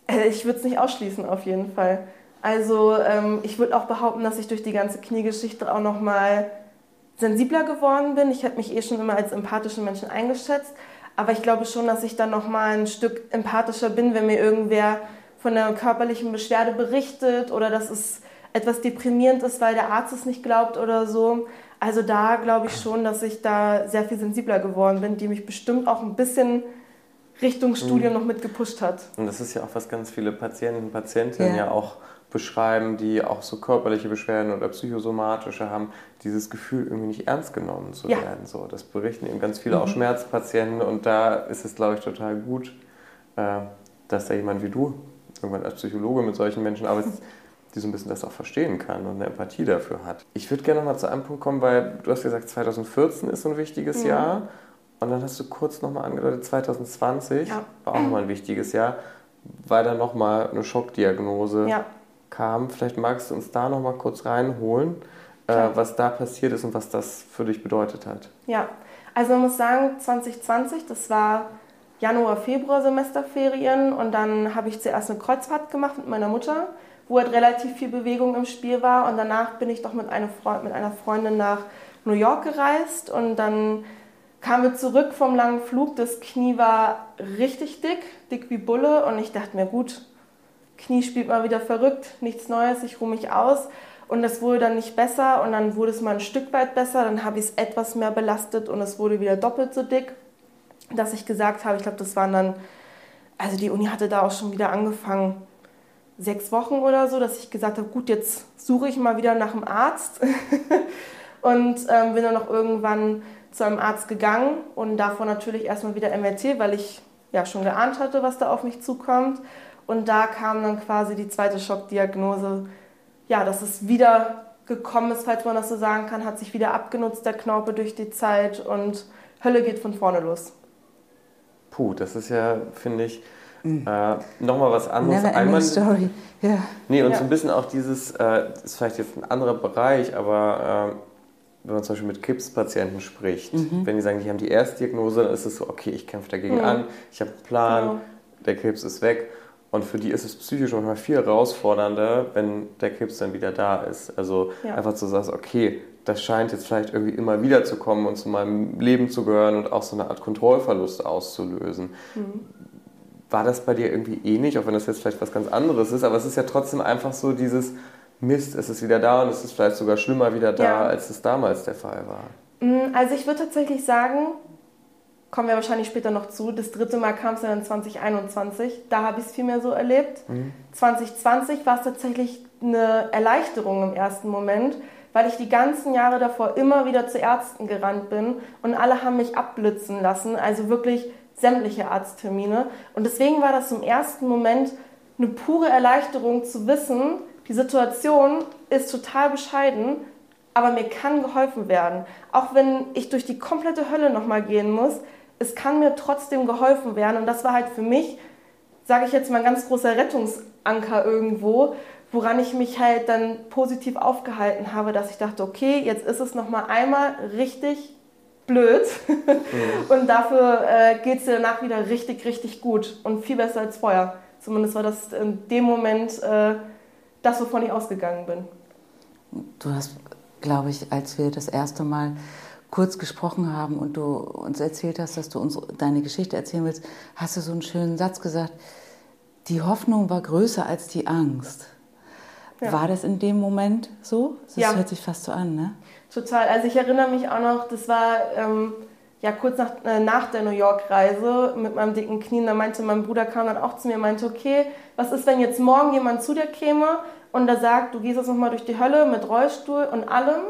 Äh, ich würde es nicht ausschließen, auf jeden Fall. Also ähm, ich würde auch behaupten, dass ich durch die ganze Kniegeschichte auch noch mal sensibler geworden bin. Ich habe mich eh schon immer als empathische Menschen eingeschätzt, aber ich glaube schon, dass ich dann noch mal ein Stück empathischer bin, wenn mir irgendwer von einer körperlichen Beschwerde berichtet oder dass es etwas deprimierend ist, weil der Arzt es nicht glaubt oder so. Also da glaube ich schon, dass ich da sehr viel sensibler geworden bin, die mich bestimmt auch ein bisschen Richtung Studium mhm. noch mit gepusht hat. Und das ist ja auch, was ganz viele Patienten und Patientinnen ja, ja auch beschreiben, die auch so körperliche Beschwerden oder psychosomatische haben, dieses Gefühl irgendwie nicht ernst genommen zu ja. werden. So, das berichten eben ganz viele mhm. auch Schmerzpatienten und da ist es, glaube ich, total gut, äh, dass da jemand wie du irgendwann als Psychologe mit solchen Menschen arbeitet, *laughs* die so ein bisschen das auch verstehen kann und eine Empathie dafür hat. Ich würde gerne noch mal zu einem Punkt kommen, weil du hast gesagt, 2014 ist so ein wichtiges mhm. Jahr und dann hast du kurz noch mal angedeutet, 2020 ja. war auch nochmal ein wichtiges Jahr, weil da noch mal eine Schockdiagnose ja kam. Vielleicht magst du uns da noch mal kurz reinholen, äh, was da passiert ist und was das für dich bedeutet hat. Ja, also man muss sagen, 2020, das war Januar, Februar Semesterferien und dann habe ich zuerst eine Kreuzfahrt gemacht mit meiner Mutter, wo halt relativ viel Bewegung im Spiel war und danach bin ich doch mit, einer Freund, mit einer Freundin nach New York gereist und dann kamen wir zurück vom langen Flug. Das Knie war richtig dick, dick wie Bulle und ich dachte mir, gut, Knie spielt mal wieder verrückt, nichts Neues, ich ruhe mich aus. Und es wurde dann nicht besser und dann wurde es mal ein Stück weit besser. Dann habe ich es etwas mehr belastet und es wurde wieder doppelt so dick, dass ich gesagt habe, ich glaube, das waren dann, also die Uni hatte da auch schon wieder angefangen, sechs Wochen oder so, dass ich gesagt habe, gut, jetzt suche ich mal wieder nach einem Arzt. *laughs* und ähm, bin dann noch irgendwann zu einem Arzt gegangen und davon natürlich erstmal wieder MRT, weil ich ja schon geahnt hatte, was da auf mich zukommt. Und da kam dann quasi die zweite Schockdiagnose, ja, dass es wieder gekommen ist, falls man das so sagen kann, hat sich wieder abgenutzt, der Knorpel durch die Zeit und Hölle geht von vorne los. Puh, das ist ja, finde ich, mhm. äh, nochmal was anderes. Never Einmal, story. Yeah. Nee, und ja. so ein bisschen auch dieses, äh, ist vielleicht jetzt ein anderer Bereich, aber äh, wenn man zum Beispiel mit Krebspatienten spricht, mhm. wenn die sagen, die haben die Erstdiagnose, dann ist es so, okay, ich kämpfe dagegen mhm. an, ich habe einen Plan, genau. der Krebs ist weg. Und für die ist es psychisch manchmal viel herausfordernder, wenn der Krebs dann wieder da ist. Also ja. einfach zu sagen, okay, das scheint jetzt vielleicht irgendwie immer wieder zu kommen und zu meinem Leben zu gehören und auch so eine Art Kontrollverlust auszulösen. Mhm. War das bei dir irgendwie ähnlich, auch wenn das jetzt vielleicht was ganz anderes ist, aber es ist ja trotzdem einfach so dieses Mist, es ist wieder da und es ist vielleicht sogar schlimmer wieder da, ja. als es damals der Fall war. Mhm, also ich würde tatsächlich sagen, kommen wir wahrscheinlich später noch zu. Das dritte Mal kam es dann 2021. Da habe ich es viel mehr so erlebt. Mhm. 2020 war es tatsächlich eine Erleichterung im ersten Moment, weil ich die ganzen Jahre davor immer wieder zu Ärzten gerannt bin und alle haben mich abblitzen lassen. Also wirklich sämtliche Arzttermine. Und deswegen war das im ersten Moment eine pure Erleichterung zu wissen, die Situation ist total bescheiden, aber mir kann geholfen werden. Auch wenn ich durch die komplette Hölle nochmal gehen muss, es kann mir trotzdem geholfen werden. Und das war halt für mich, sage ich jetzt mal, ein ganz großer Rettungsanker irgendwo, woran ich mich halt dann positiv aufgehalten habe, dass ich dachte, okay, jetzt ist es nochmal einmal richtig blöd mhm. *laughs* und dafür äh, geht es dir danach wieder richtig, richtig gut und viel besser als vorher. Zumindest war das in dem Moment äh, das, wovon ich ausgegangen bin. Du hast, glaube ich, als wir das erste Mal kurz gesprochen haben und du uns erzählt hast, dass du uns deine Geschichte erzählen willst, hast du so einen schönen Satz gesagt, die Hoffnung war größer als die Angst. Ja. War das in dem Moment so? Das ja. hört sich fast so an, ne? Total. Also ich erinnere mich auch noch, das war ähm, ja kurz nach, äh, nach der New York-Reise mit meinem dicken Knie. Da meinte mein Bruder kam dann auch zu mir und meinte, okay, was ist, wenn jetzt morgen jemand zu dir käme und der sagt, du gehst jetzt nochmal durch die Hölle mit Rollstuhl und allem,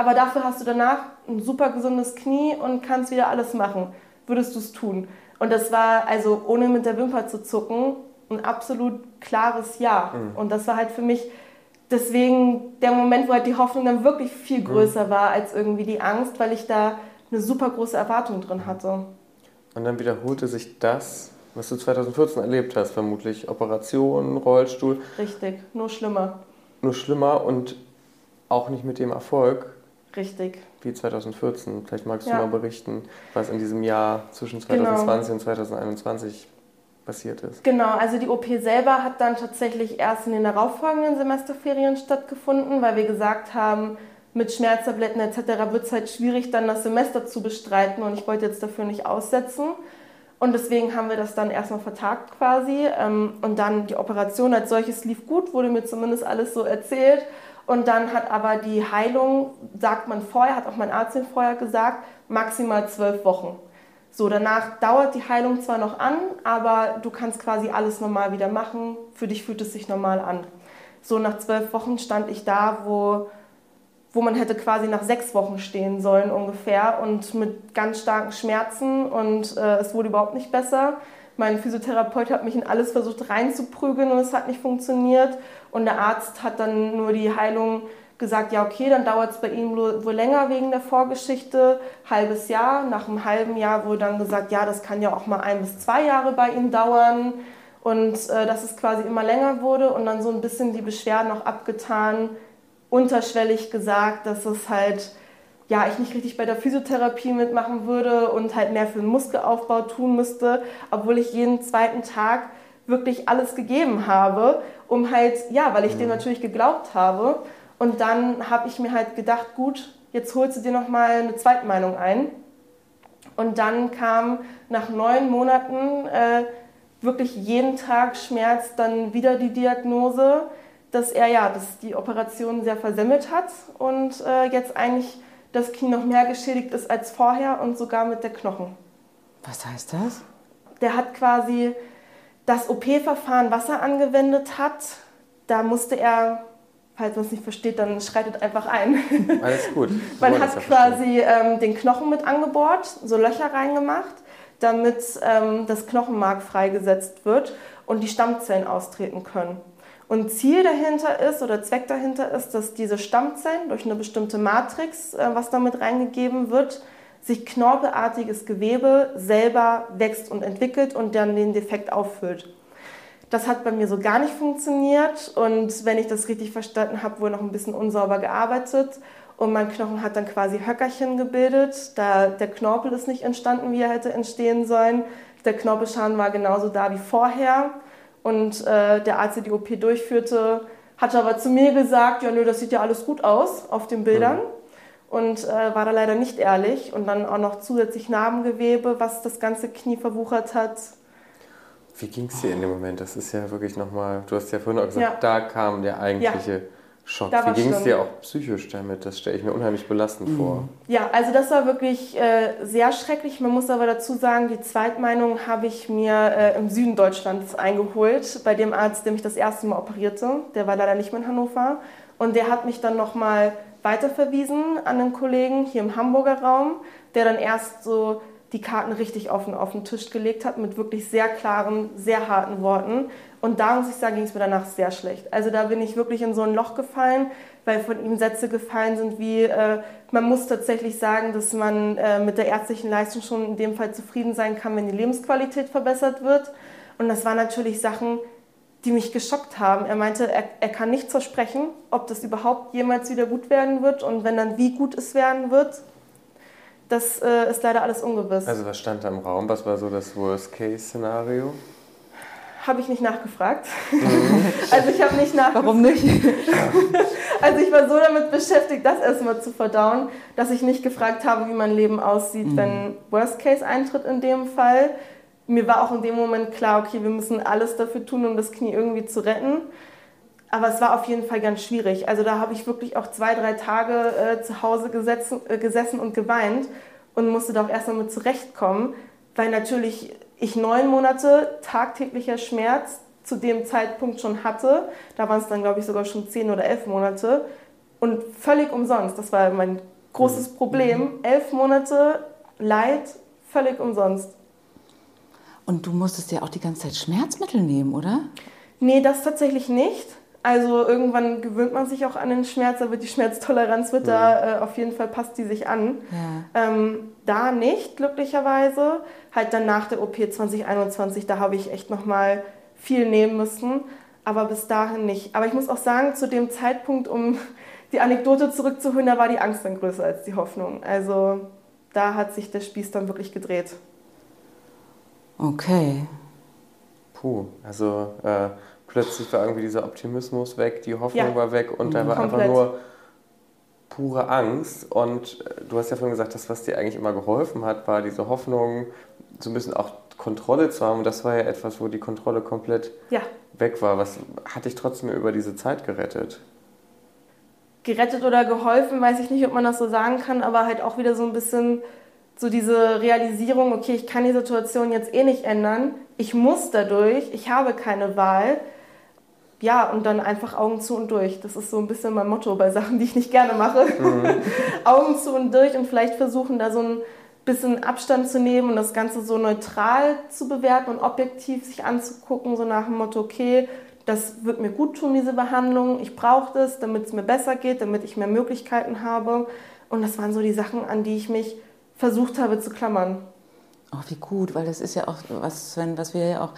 aber dafür hast du danach ein super gesundes Knie und kannst wieder alles machen. Würdest du es tun? Und das war also ohne mit der Wimper zu zucken ein absolut klares Ja. Mhm. Und das war halt für mich deswegen der Moment, wo halt die Hoffnung dann wirklich viel größer mhm. war als irgendwie die Angst, weil ich da eine super große Erwartung drin hatte. Und dann wiederholte sich das, was du 2014 erlebt hast, vermutlich Operationen, Rollstuhl. Richtig, nur schlimmer. Nur schlimmer und auch nicht mit dem Erfolg. Richtig. Wie 2014. Vielleicht magst du mal berichten, was in diesem Jahr zwischen 2020 genau. und 2021 passiert ist. Genau, also die OP selber hat dann tatsächlich erst in den darauffolgenden Semesterferien stattgefunden, weil wir gesagt haben, mit Schmerztabletten etc. wird es halt schwierig, dann das Semester zu bestreiten und ich wollte jetzt dafür nicht aussetzen. Und deswegen haben wir das dann erstmal vertagt quasi. Ähm, und dann die Operation als solches lief gut, wurde mir zumindest alles so erzählt. Und dann hat aber die Heilung, sagt man vorher, hat auch mein Arzt vorher gesagt, maximal zwölf Wochen. So, danach dauert die Heilung zwar noch an, aber du kannst quasi alles normal wieder machen. Für dich fühlt es sich normal an. So, nach zwölf Wochen stand ich da, wo, wo man hätte quasi nach sechs Wochen stehen sollen ungefähr und mit ganz starken Schmerzen und äh, es wurde überhaupt nicht besser. Mein Physiotherapeut hat mich in alles versucht reinzuprügeln und es hat nicht funktioniert. Und der Arzt hat dann nur die Heilung gesagt, ja okay, dann dauert es bei ihm wohl länger wegen der Vorgeschichte, halbes Jahr. Nach einem halben Jahr wurde dann gesagt, ja, das kann ja auch mal ein bis zwei Jahre bei ihm dauern und äh, dass es quasi immer länger wurde und dann so ein bisschen die Beschwerden auch abgetan, unterschwellig gesagt, dass es halt ja, ich nicht richtig bei der Physiotherapie mitmachen würde und halt mehr für den Muskelaufbau tun müsste, obwohl ich jeden zweiten Tag wirklich alles gegeben habe, um halt, ja, weil ich mhm. dem natürlich geglaubt habe. Und dann habe ich mir halt gedacht, gut, jetzt holst du dir nochmal eine Zweitmeinung ein. Und dann kam nach neun Monaten äh, wirklich jeden Tag Schmerz dann wieder die Diagnose, dass er ja, dass die Operation sehr versemmelt hat und äh, jetzt eigentlich das Knie noch mehr geschädigt ist als vorher und sogar mit der Knochen. Was heißt das? Der hat quasi das OP-Verfahren, was er angewendet hat, da musste er falls man es nicht versteht, dann schreitet einfach ein. *laughs* Alles gut. *laughs* man hat quasi ähm, den Knochen mit angebohrt, so Löcher reingemacht, damit ähm, das Knochenmark freigesetzt wird und die Stammzellen austreten können. Und Ziel dahinter ist oder Zweck dahinter ist, dass diese Stammzellen durch eine bestimmte Matrix, äh, was damit reingegeben wird, sich knorpelartiges Gewebe selber wächst und entwickelt und dann den Defekt auffüllt. Das hat bei mir so gar nicht funktioniert und wenn ich das richtig verstanden habe, wurde noch ein bisschen unsauber gearbeitet und mein Knochen hat dann quasi Höckerchen gebildet. Da der Knorpel ist nicht entstanden, wie er hätte entstehen sollen. Der Knorpelschaden war genauso da wie vorher und äh, der Arzt, der die OP durchführte, hat aber zu mir gesagt, ja nö, das sieht ja alles gut aus auf den Bildern. Mhm. Und äh, war da leider nicht ehrlich und dann auch noch zusätzlich Narbengewebe, was das ganze Knie verwuchert hat. Wie ging es dir in dem Moment? Das ist ja wirklich nochmal, du hast ja vorhin auch gesagt, ja. da kam der eigentliche ja. Schock. Wie ging es dir auch psychisch damit? Das stelle ich mir unheimlich belastend mhm. vor. Ja, also das war wirklich äh, sehr schrecklich. Man muss aber dazu sagen, die Zweitmeinung habe ich mir äh, im Süden Deutschlands eingeholt, bei dem Arzt, der mich das erste Mal operierte. Der war leider nicht mehr in Hannover. Und der hat mich dann nochmal weiterverwiesen an einen Kollegen hier im Hamburger Raum, der dann erst so die Karten richtig offen auf den Tisch gelegt hat mit wirklich sehr klaren, sehr harten Worten. Und da muss ich sagen, ging es mir danach sehr schlecht. Also da bin ich wirklich in so ein Loch gefallen. weil von ihm Sätze gefallen sind wie, äh, man muss tatsächlich sagen, dass man äh, mit der ärztlichen Leistung schon in dem Fall zufrieden sein kann, wenn die Lebensqualität verbessert wird. Und das waren natürlich Sachen, die mich geschockt haben. Er meinte, er, er kann nicht versprechen, ob das überhaupt jemals wieder gut werden wird und wenn dann, wie gut es werden wird. Das äh, ist leider alles ungewiss. Also was stand da im Raum? Was war so das Worst-Case-Szenario? Habe ich nicht nachgefragt. Mhm. *laughs* also ich habe nicht nachgefragt. Warum nicht? *laughs* also ich war so damit beschäftigt, das erstmal zu verdauen, dass ich nicht gefragt habe, wie mein Leben aussieht, mhm. wenn Worst Case eintritt in dem Fall. Mir war auch in dem Moment klar, okay, wir müssen alles dafür tun, um das Knie irgendwie zu retten. Aber es war auf jeden Fall ganz schwierig. Also da habe ich wirklich auch zwei, drei Tage äh, zu Hause gesetzen, äh, gesessen und geweint und musste da auch erstmal mit zurechtkommen, weil natürlich ich neun Monate tagtäglicher Schmerz zu dem Zeitpunkt schon hatte. Da waren es dann, glaube ich, sogar schon zehn oder elf Monate. Und völlig umsonst. Das war mein großes mhm. Problem. Elf Monate Leid, völlig umsonst. Und du musstest ja auch die ganze Zeit Schmerzmittel nehmen, oder? Nee, das tatsächlich nicht. Also irgendwann gewöhnt man sich auch an den Schmerz, aber die Schmerztoleranz wird ja. da äh, auf jeden Fall passt die sich an. Ja. Ähm, da nicht, glücklicherweise. Halt dann nach der OP 2021, da habe ich echt nochmal viel nehmen müssen, aber bis dahin nicht. Aber ich muss auch sagen, zu dem Zeitpunkt, um die Anekdote zurückzuholen, da war die Angst dann größer als die Hoffnung. Also da hat sich der Spieß dann wirklich gedreht. Okay. Puh, also äh, plötzlich war irgendwie dieser Optimismus weg, die Hoffnung ja. war weg und da war Komplett. einfach nur pure Angst. Und äh, du hast ja vorhin gesagt, das, was dir eigentlich immer geholfen hat, war diese Hoffnung, so ein bisschen auch Kontrolle zu haben. Und das war ja etwas, wo die Kontrolle komplett ja. weg war. Was hat dich trotzdem über diese Zeit gerettet? Gerettet oder geholfen, weiß ich nicht, ob man das so sagen kann, aber halt auch wieder so ein bisschen so diese Realisierung, okay, ich kann die Situation jetzt eh nicht ändern, ich muss dadurch, ich habe keine Wahl ja, und dann einfach Augen zu und durch. Das ist so ein bisschen mein Motto bei Sachen, die ich nicht gerne mache. Mhm. *laughs* Augen zu und durch und vielleicht versuchen, da so ein bisschen Abstand zu nehmen und das Ganze so neutral zu bewerten und objektiv sich anzugucken, so nach dem Motto, okay, das wird mir gut tun, diese Behandlung, ich brauche das, damit es mir besser geht, damit ich mehr Möglichkeiten habe. Und das waren so die Sachen, an die ich mich versucht habe zu klammern. Oh, wie gut, weil das ist ja auch was, Sven, was wir ja auch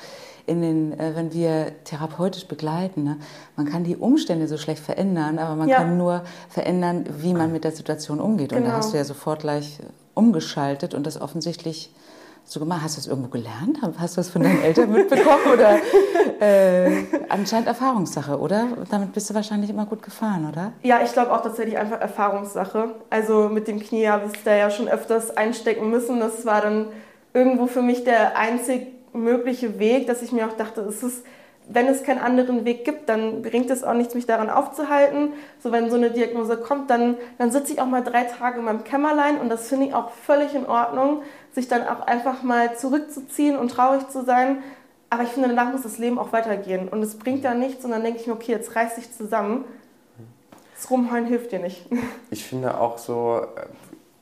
in den, äh, wenn wir therapeutisch begleiten, ne? man kann die Umstände so schlecht verändern, aber man ja. kann nur verändern, wie man mit der Situation umgeht. Genau. Und da genau. hast du ja sofort gleich umgeschaltet und das offensichtlich so gemacht. Hast du das irgendwo gelernt? Hast du das von deinen Eltern mitbekommen? Oder *laughs* äh, anscheinend Erfahrungssache, oder? Damit bist du wahrscheinlich immer gut gefahren, oder? Ja, ich glaube auch tatsächlich einfach Erfahrungssache. Also mit dem Knie habe ich da ja schon öfters einstecken müssen. Das war dann irgendwo für mich der einzig mögliche Weg, dass ich mir auch dachte, es ist, wenn es keinen anderen Weg gibt, dann bringt es auch nichts, mich daran aufzuhalten. So wenn so eine Diagnose kommt, dann, dann sitze ich auch mal drei Tage in meinem Kämmerlein und das finde ich auch völlig in Ordnung, sich dann auch einfach mal zurückzuziehen und traurig zu sein. Aber ich finde, danach muss das Leben auch weitergehen. Und es bringt ja nichts und dann denke ich mir, okay, jetzt reiß dich zusammen. Das Rumheulen hilft dir nicht. *laughs* Ich finde auch so,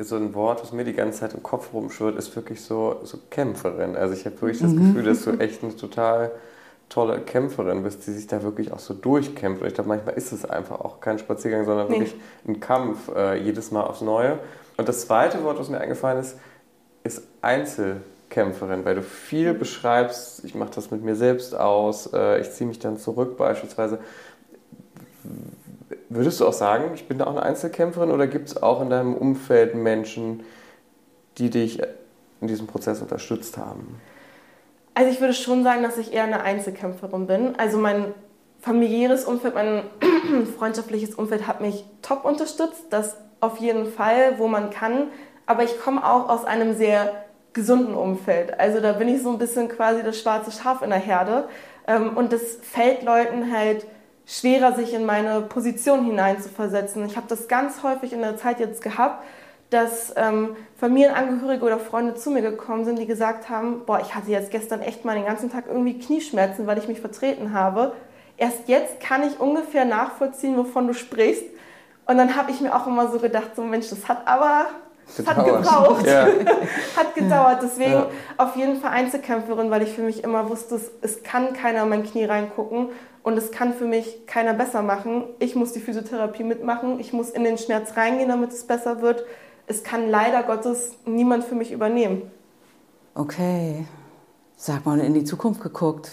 so ein Wort, was mir die ganze Zeit im Kopf rumschwirrt, ist wirklich so, so Kämpferin. Also ich habe wirklich das mhm. Gefühl, dass du *laughs* echt eine total tolle Kämpferin bist, die sich da wirklich auch so durchkämpft. Und ich glaube, manchmal ist es einfach auch kein Spaziergang, sondern nee. wirklich ein Kampf, äh, jedes Mal aufs Neue. Und das zweite Wort, was mir eingefallen ist, ist Einzelkämpferin, weil du viel beschreibst, ich mache das mit mir selbst aus, äh, ich ziehe mich dann zurück beispielsweise. Würdest du auch sagen, ich bin da auch eine Einzelkämpferin oder gibt es auch in deinem Umfeld Menschen, die dich in diesem Prozess unterstützt haben? Also ich würde schon sagen, dass ich eher eine Einzelkämpferin bin. Also mein familiäres Umfeld, mein *clears throat* freundschaftliches Umfeld hat mich top unterstützt. Das auf jeden Fall, wo man kann. Aber ich komme auch aus einem sehr gesunden Umfeld. Also da bin ich so ein bisschen quasi das schwarze Schaf in der Herde. Ähm, und das fällt Leuten halt schwerer, sich in meine Position hineinzuversetzen. Ich habe das ganz häufig in der Zeit jetzt gehabt, dass ähm, Familienangehörige oder Freunde zu mir gekommen sind, die gesagt haben, boah, ich hatte jetzt gestern echt mal den ganzen Tag irgendwie Knieschmerzen, weil ich mich vertreten habe. Erst jetzt kann ich ungefähr nachvollziehen, wovon du sprichst. Und dann habe ich mir auch immer so gedacht, so Mensch, das hat aber das hat gebraucht. Ja. *laughs* hat gedauert. Deswegen ja. auf jeden Fall Einzelkämpferin, weil ich für mich immer wusste, es, es kann keiner in mein Knie reingucken. und es kann für mich keiner besser machen. Ich muss die Physiotherapie mitmachen, ich muss in den Schmerz reingehen, damit es besser wird. Es kann leider Gottes niemand für mich übernehmen. Okay. Sag mal, in die Zukunft geguckt.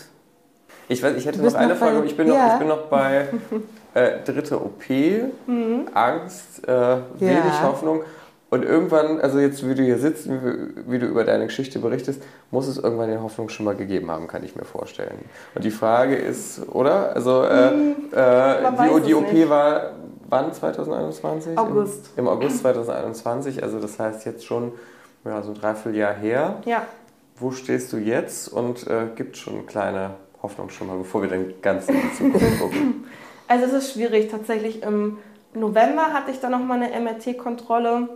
Ich weiß, ich hätte noch eine noch Frage. Ich bin, ja. noch, ich bin noch bei äh, dritte OP, mhm. Angst, äh, wenig ja. Hoffnung. Und irgendwann, also jetzt, wie du hier sitzt, wie, wie, du über deine Geschichte berichtest, muss es irgendwann die Hoffnung schon mal gegeben haben, kann ich mir vorstellen. Und die Frage ist, oder? Also äh, hm, äh, die, die OP nicht. war wann 2021? August. Im, Im, August 2021, also das heißt jetzt schon ja, so ein Dreivierteljahr her. Ja. Wo stehst du jetzt und äh, gibt es schon kleine Hoffnung schon mal, bevor wir dann ganz in die Zukunft *laughs* gucken? Also es ist schwierig. Tatsächlich im November hatte ich dann nochmal eine MRT-Kontrolle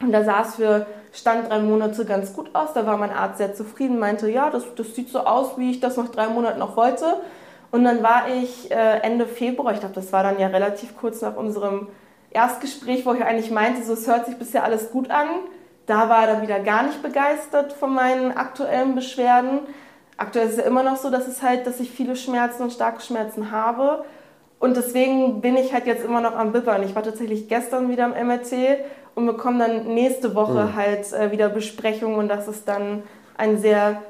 und da sah es für Stand drei Monate ganz gut aus. Da war mein Arzt sehr zufrieden, meinte, ja, das, das sieht so aus, wie ich das nach drei Monaten noch wollte. Und dann war ich äh, Ende Februar, ich glaube, das war dann ja relativ kurz nach unserem Erstgespräch, wo ich eigentlich meinte, so, es hört sich bisher alles gut an. Da war er dann wieder gar nicht begeistert von meinen aktuellen Beschwerden. Aktuell ist es ja immer noch so, dass es halt, dass ich viele Schmerzen und starke Schmerzen habe. Und deswegen bin ich halt jetzt immer noch am Bippern. Ich war tatsächlich gestern wieder am MRT und bekomme dann nächste Woche mhm. halt äh, wieder Besprechungen und das ist dann ein sehr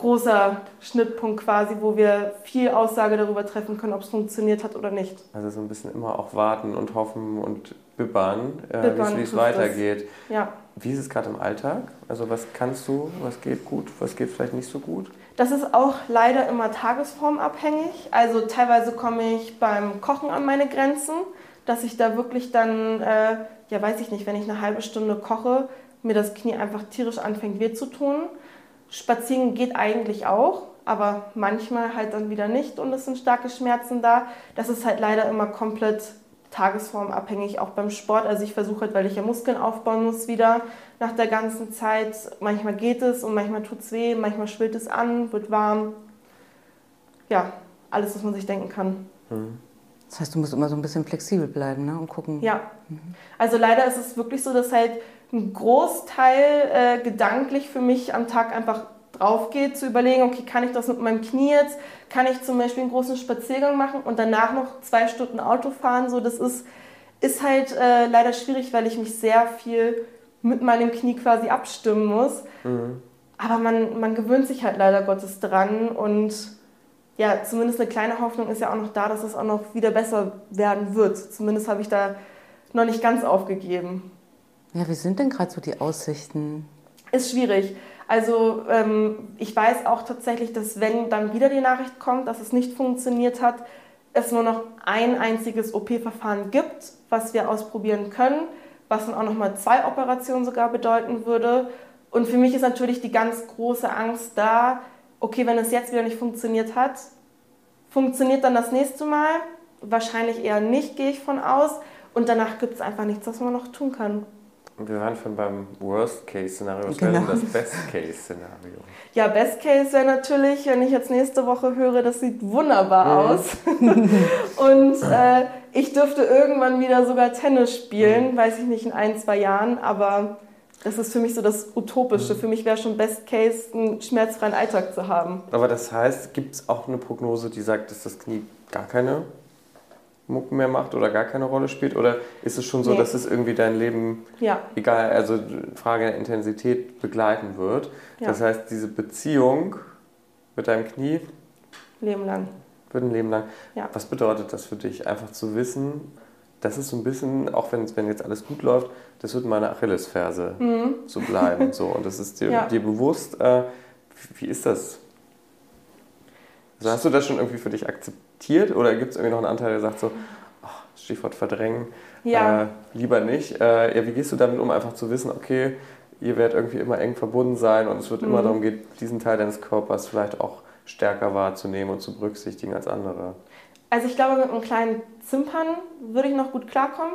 großer Schnittpunkt quasi, wo wir viel Aussage darüber treffen können, ob es funktioniert hat oder nicht. Also so ein bisschen immer auch warten und hoffen und bibbern, äh, wie es weitergeht. Ja. Wie ist es gerade im Alltag? Also was kannst du, was geht gut, was geht vielleicht nicht so gut? Das ist auch leider immer tagesformabhängig. Also teilweise komme ich beim Kochen an meine Grenzen, dass ich da wirklich dann, äh, ja weiß ich nicht, wenn ich eine halbe Stunde koche, mir das Knie einfach tierisch anfängt weh zu tun. Spazieren geht eigentlich auch, aber manchmal halt dann wieder nicht und es sind starke Schmerzen da. Das ist halt leider immer komplett tagesformabhängig, auch beim Sport. Also ich versuche halt, weil ich ja Muskeln aufbauen muss wieder nach der ganzen Zeit. Manchmal geht es und manchmal tut es weh, manchmal schwillt es an, wird warm. Ja, alles, was man sich denken kann. Mhm. Das heißt, du musst immer so ein bisschen flexibel bleiben ne? und gucken. Ja. Mhm. Also leider ist es wirklich so, dass halt ein Großteil äh, gedanklich für mich am Tag einfach drauf geht, zu überlegen, okay, kann ich das mit meinem Knie jetzt, kann ich zum Beispiel einen großen Spaziergang machen und danach noch zwei Stunden Auto fahren, so das ist, ist halt äh, leider schwierig, weil ich mich sehr viel mit meinem Knie quasi abstimmen muss. Mhm. Aber man, man gewöhnt sich halt leider Gottes dran und ja, zumindest eine kleine Hoffnung ist ja auch noch da, dass es auch noch wieder besser werden wird. Zumindest habe ich da noch nicht ganz aufgegeben. Ja, wie sind denn gerade so die Aussichten? Ist schwierig. Also ähm, ich weiß auch tatsächlich, dass wenn dann wieder die Nachricht kommt, dass es nicht funktioniert hat, es nur noch ein einziges OP-Verfahren gibt, was wir ausprobieren können, was dann auch nochmal zwei Operationen sogar bedeuten würde. Und für mich ist natürlich die ganz große Angst da, okay, wenn es jetzt wieder nicht funktioniert hat, funktioniert dann das nächste Mal? Wahrscheinlich eher nicht, gehe ich von aus. Und danach gibt es einfach nichts, was man noch tun kann. Wir waren schon beim Worst-Case-Szenario. Was genau. das Best-Case-Szenario? Ja, Best-Case wäre natürlich, wenn ich jetzt nächste Woche höre, das sieht wunderbar mhm. aus. *laughs* Und äh, ich dürfte irgendwann wieder sogar Tennis spielen, mhm. weiß ich nicht, in ein, zwei Jahren. Aber das ist für mich so das Utopische. Mhm. Für mich wäre schon Best Case, einen schmerzfreien Alltag zu haben. Aber das heißt, gibt es auch eine Prognose, die sagt, dass das Knie gar keine Mucken mehr macht oder gar keine Rolle spielt? Oder ist es schon so, nee. dass es irgendwie dein Leben, ja. egal, also Frage der Intensität begleiten wird? Ja. Das heißt, diese Beziehung mit deinem Knie. Leben lang. Wird ein Leben lang. Ja. Was bedeutet das für dich? Einfach zu wissen, das ist so ein bisschen, auch wenn, wenn jetzt alles gut läuft, das wird meine Achillesferse mhm. so bleiben. So. Und das ist *laughs* dir, dir bewusst. Äh, wie, wie ist das? Also hast du das schon irgendwie für dich akzeptiert oder gibt es irgendwie noch einen Anteil, der sagt so, oh, Stichwort verdrängen, ja. äh, lieber nicht? Äh, ja, wie gehst du damit um, einfach zu wissen, okay, ihr werdet irgendwie immer eng verbunden sein und es wird mhm. immer darum gehen, diesen Teil deines Körpers vielleicht auch stärker wahrzunehmen und zu berücksichtigen als andere? Also ich glaube, mit einem kleinen Zimpern würde ich noch gut klarkommen.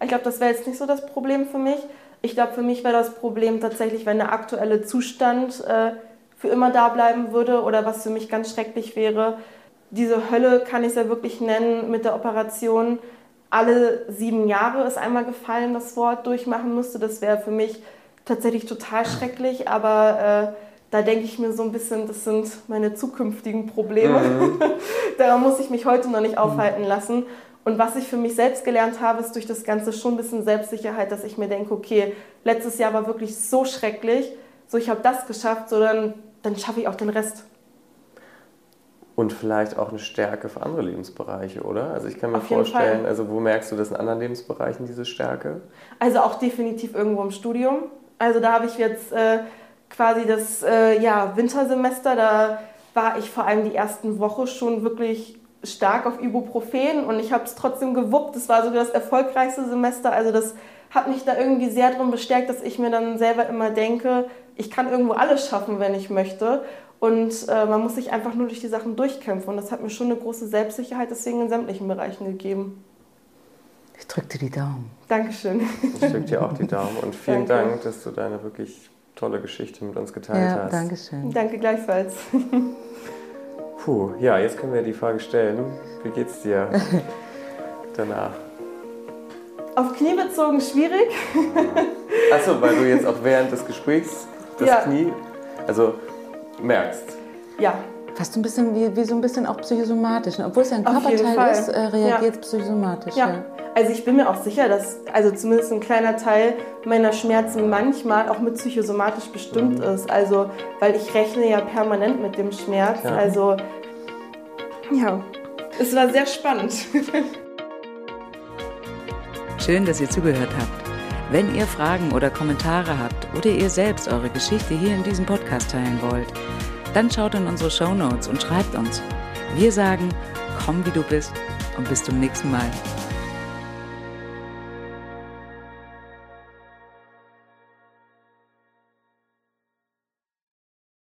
Ich glaube, das wäre jetzt nicht so das Problem für mich. Ich glaube, für mich wäre das Problem tatsächlich, wenn der aktuelle Zustand äh, für immer da bleiben würde oder was für mich ganz schrecklich wäre. Diese Hölle kann ich es ja wirklich nennen mit der Operation. Alle sieben Jahre ist einmal gefallen, das Wort durchmachen müsste. Das wäre für mich tatsächlich total schrecklich, aber äh, da denke ich mir so ein bisschen, das sind meine zukünftigen Probleme. Mhm. *laughs* Daran muss ich mich heute noch nicht aufhalten lassen. Und was ich für mich selbst gelernt habe, ist durch das Ganze schon ein bisschen Selbstsicherheit, dass ich mir denke, okay, letztes Jahr war wirklich so schrecklich, so ich habe das geschafft, so dann, dann schaffe ich auch den Rest. Und vielleicht auch eine Stärke für andere Lebensbereiche, oder? Also ich kann mir Auf vorstellen, also wo merkst du das in anderen Lebensbereichen, diese Stärke? Also auch definitiv irgendwo im Studium. Also da habe ich jetzt äh, quasi das äh, ja, Wintersemester, da war ich vor allem die ersten Woche schon wirklich stark auf Ibuprofen und ich habe es trotzdem gewuppt. Das war sogar das erfolgreichste Semester. Also das hat mich da irgendwie sehr darin bestärkt, dass ich mir dann selber immer denke, ich kann irgendwo alles schaffen, wenn ich möchte. Und äh, man muss sich einfach nur durch die Sachen durchkämpfen. Und das hat mir schon eine große Selbstsicherheit deswegen in sämtlichen Bereichen gegeben. Ich drücke dir die Daumen. Dankeschön. Ich drücke dir auch die Daumen und vielen Danke. Dank, dass du deine wirklich tolle Geschichte mit uns geteilt ja, hast. Danke schön. Danke gleichfalls. Puh, ja, jetzt können wir die Frage stellen. Wie geht's dir *laughs* danach? Auf Knie bezogen schwierig. Achso, weil du jetzt auch während des Gesprächs das ja. Knie, also merkst. Ja. Fast ein bisschen wie, wie so ein bisschen auch psychosomatisch. Ne? Obwohl es ja ein Körperteil ist, äh, reagiert es ja. psychosomatisch. Ja. ja. Also ich bin mir auch sicher, dass also zumindest ein kleiner Teil meiner Schmerzen manchmal auch mit psychosomatisch bestimmt mhm. ist. Also weil ich rechne ja permanent mit dem Schmerz. Ja. Also ja, es war sehr spannend. *laughs* Schön, dass ihr zugehört habt. Wenn ihr Fragen oder Kommentare habt oder ihr selbst eure Geschichte hier in diesem Podcast teilen wollt, dann schaut in unsere Show Notes und schreibt uns. Wir sagen, komm wie du bist und bis zum nächsten Mal.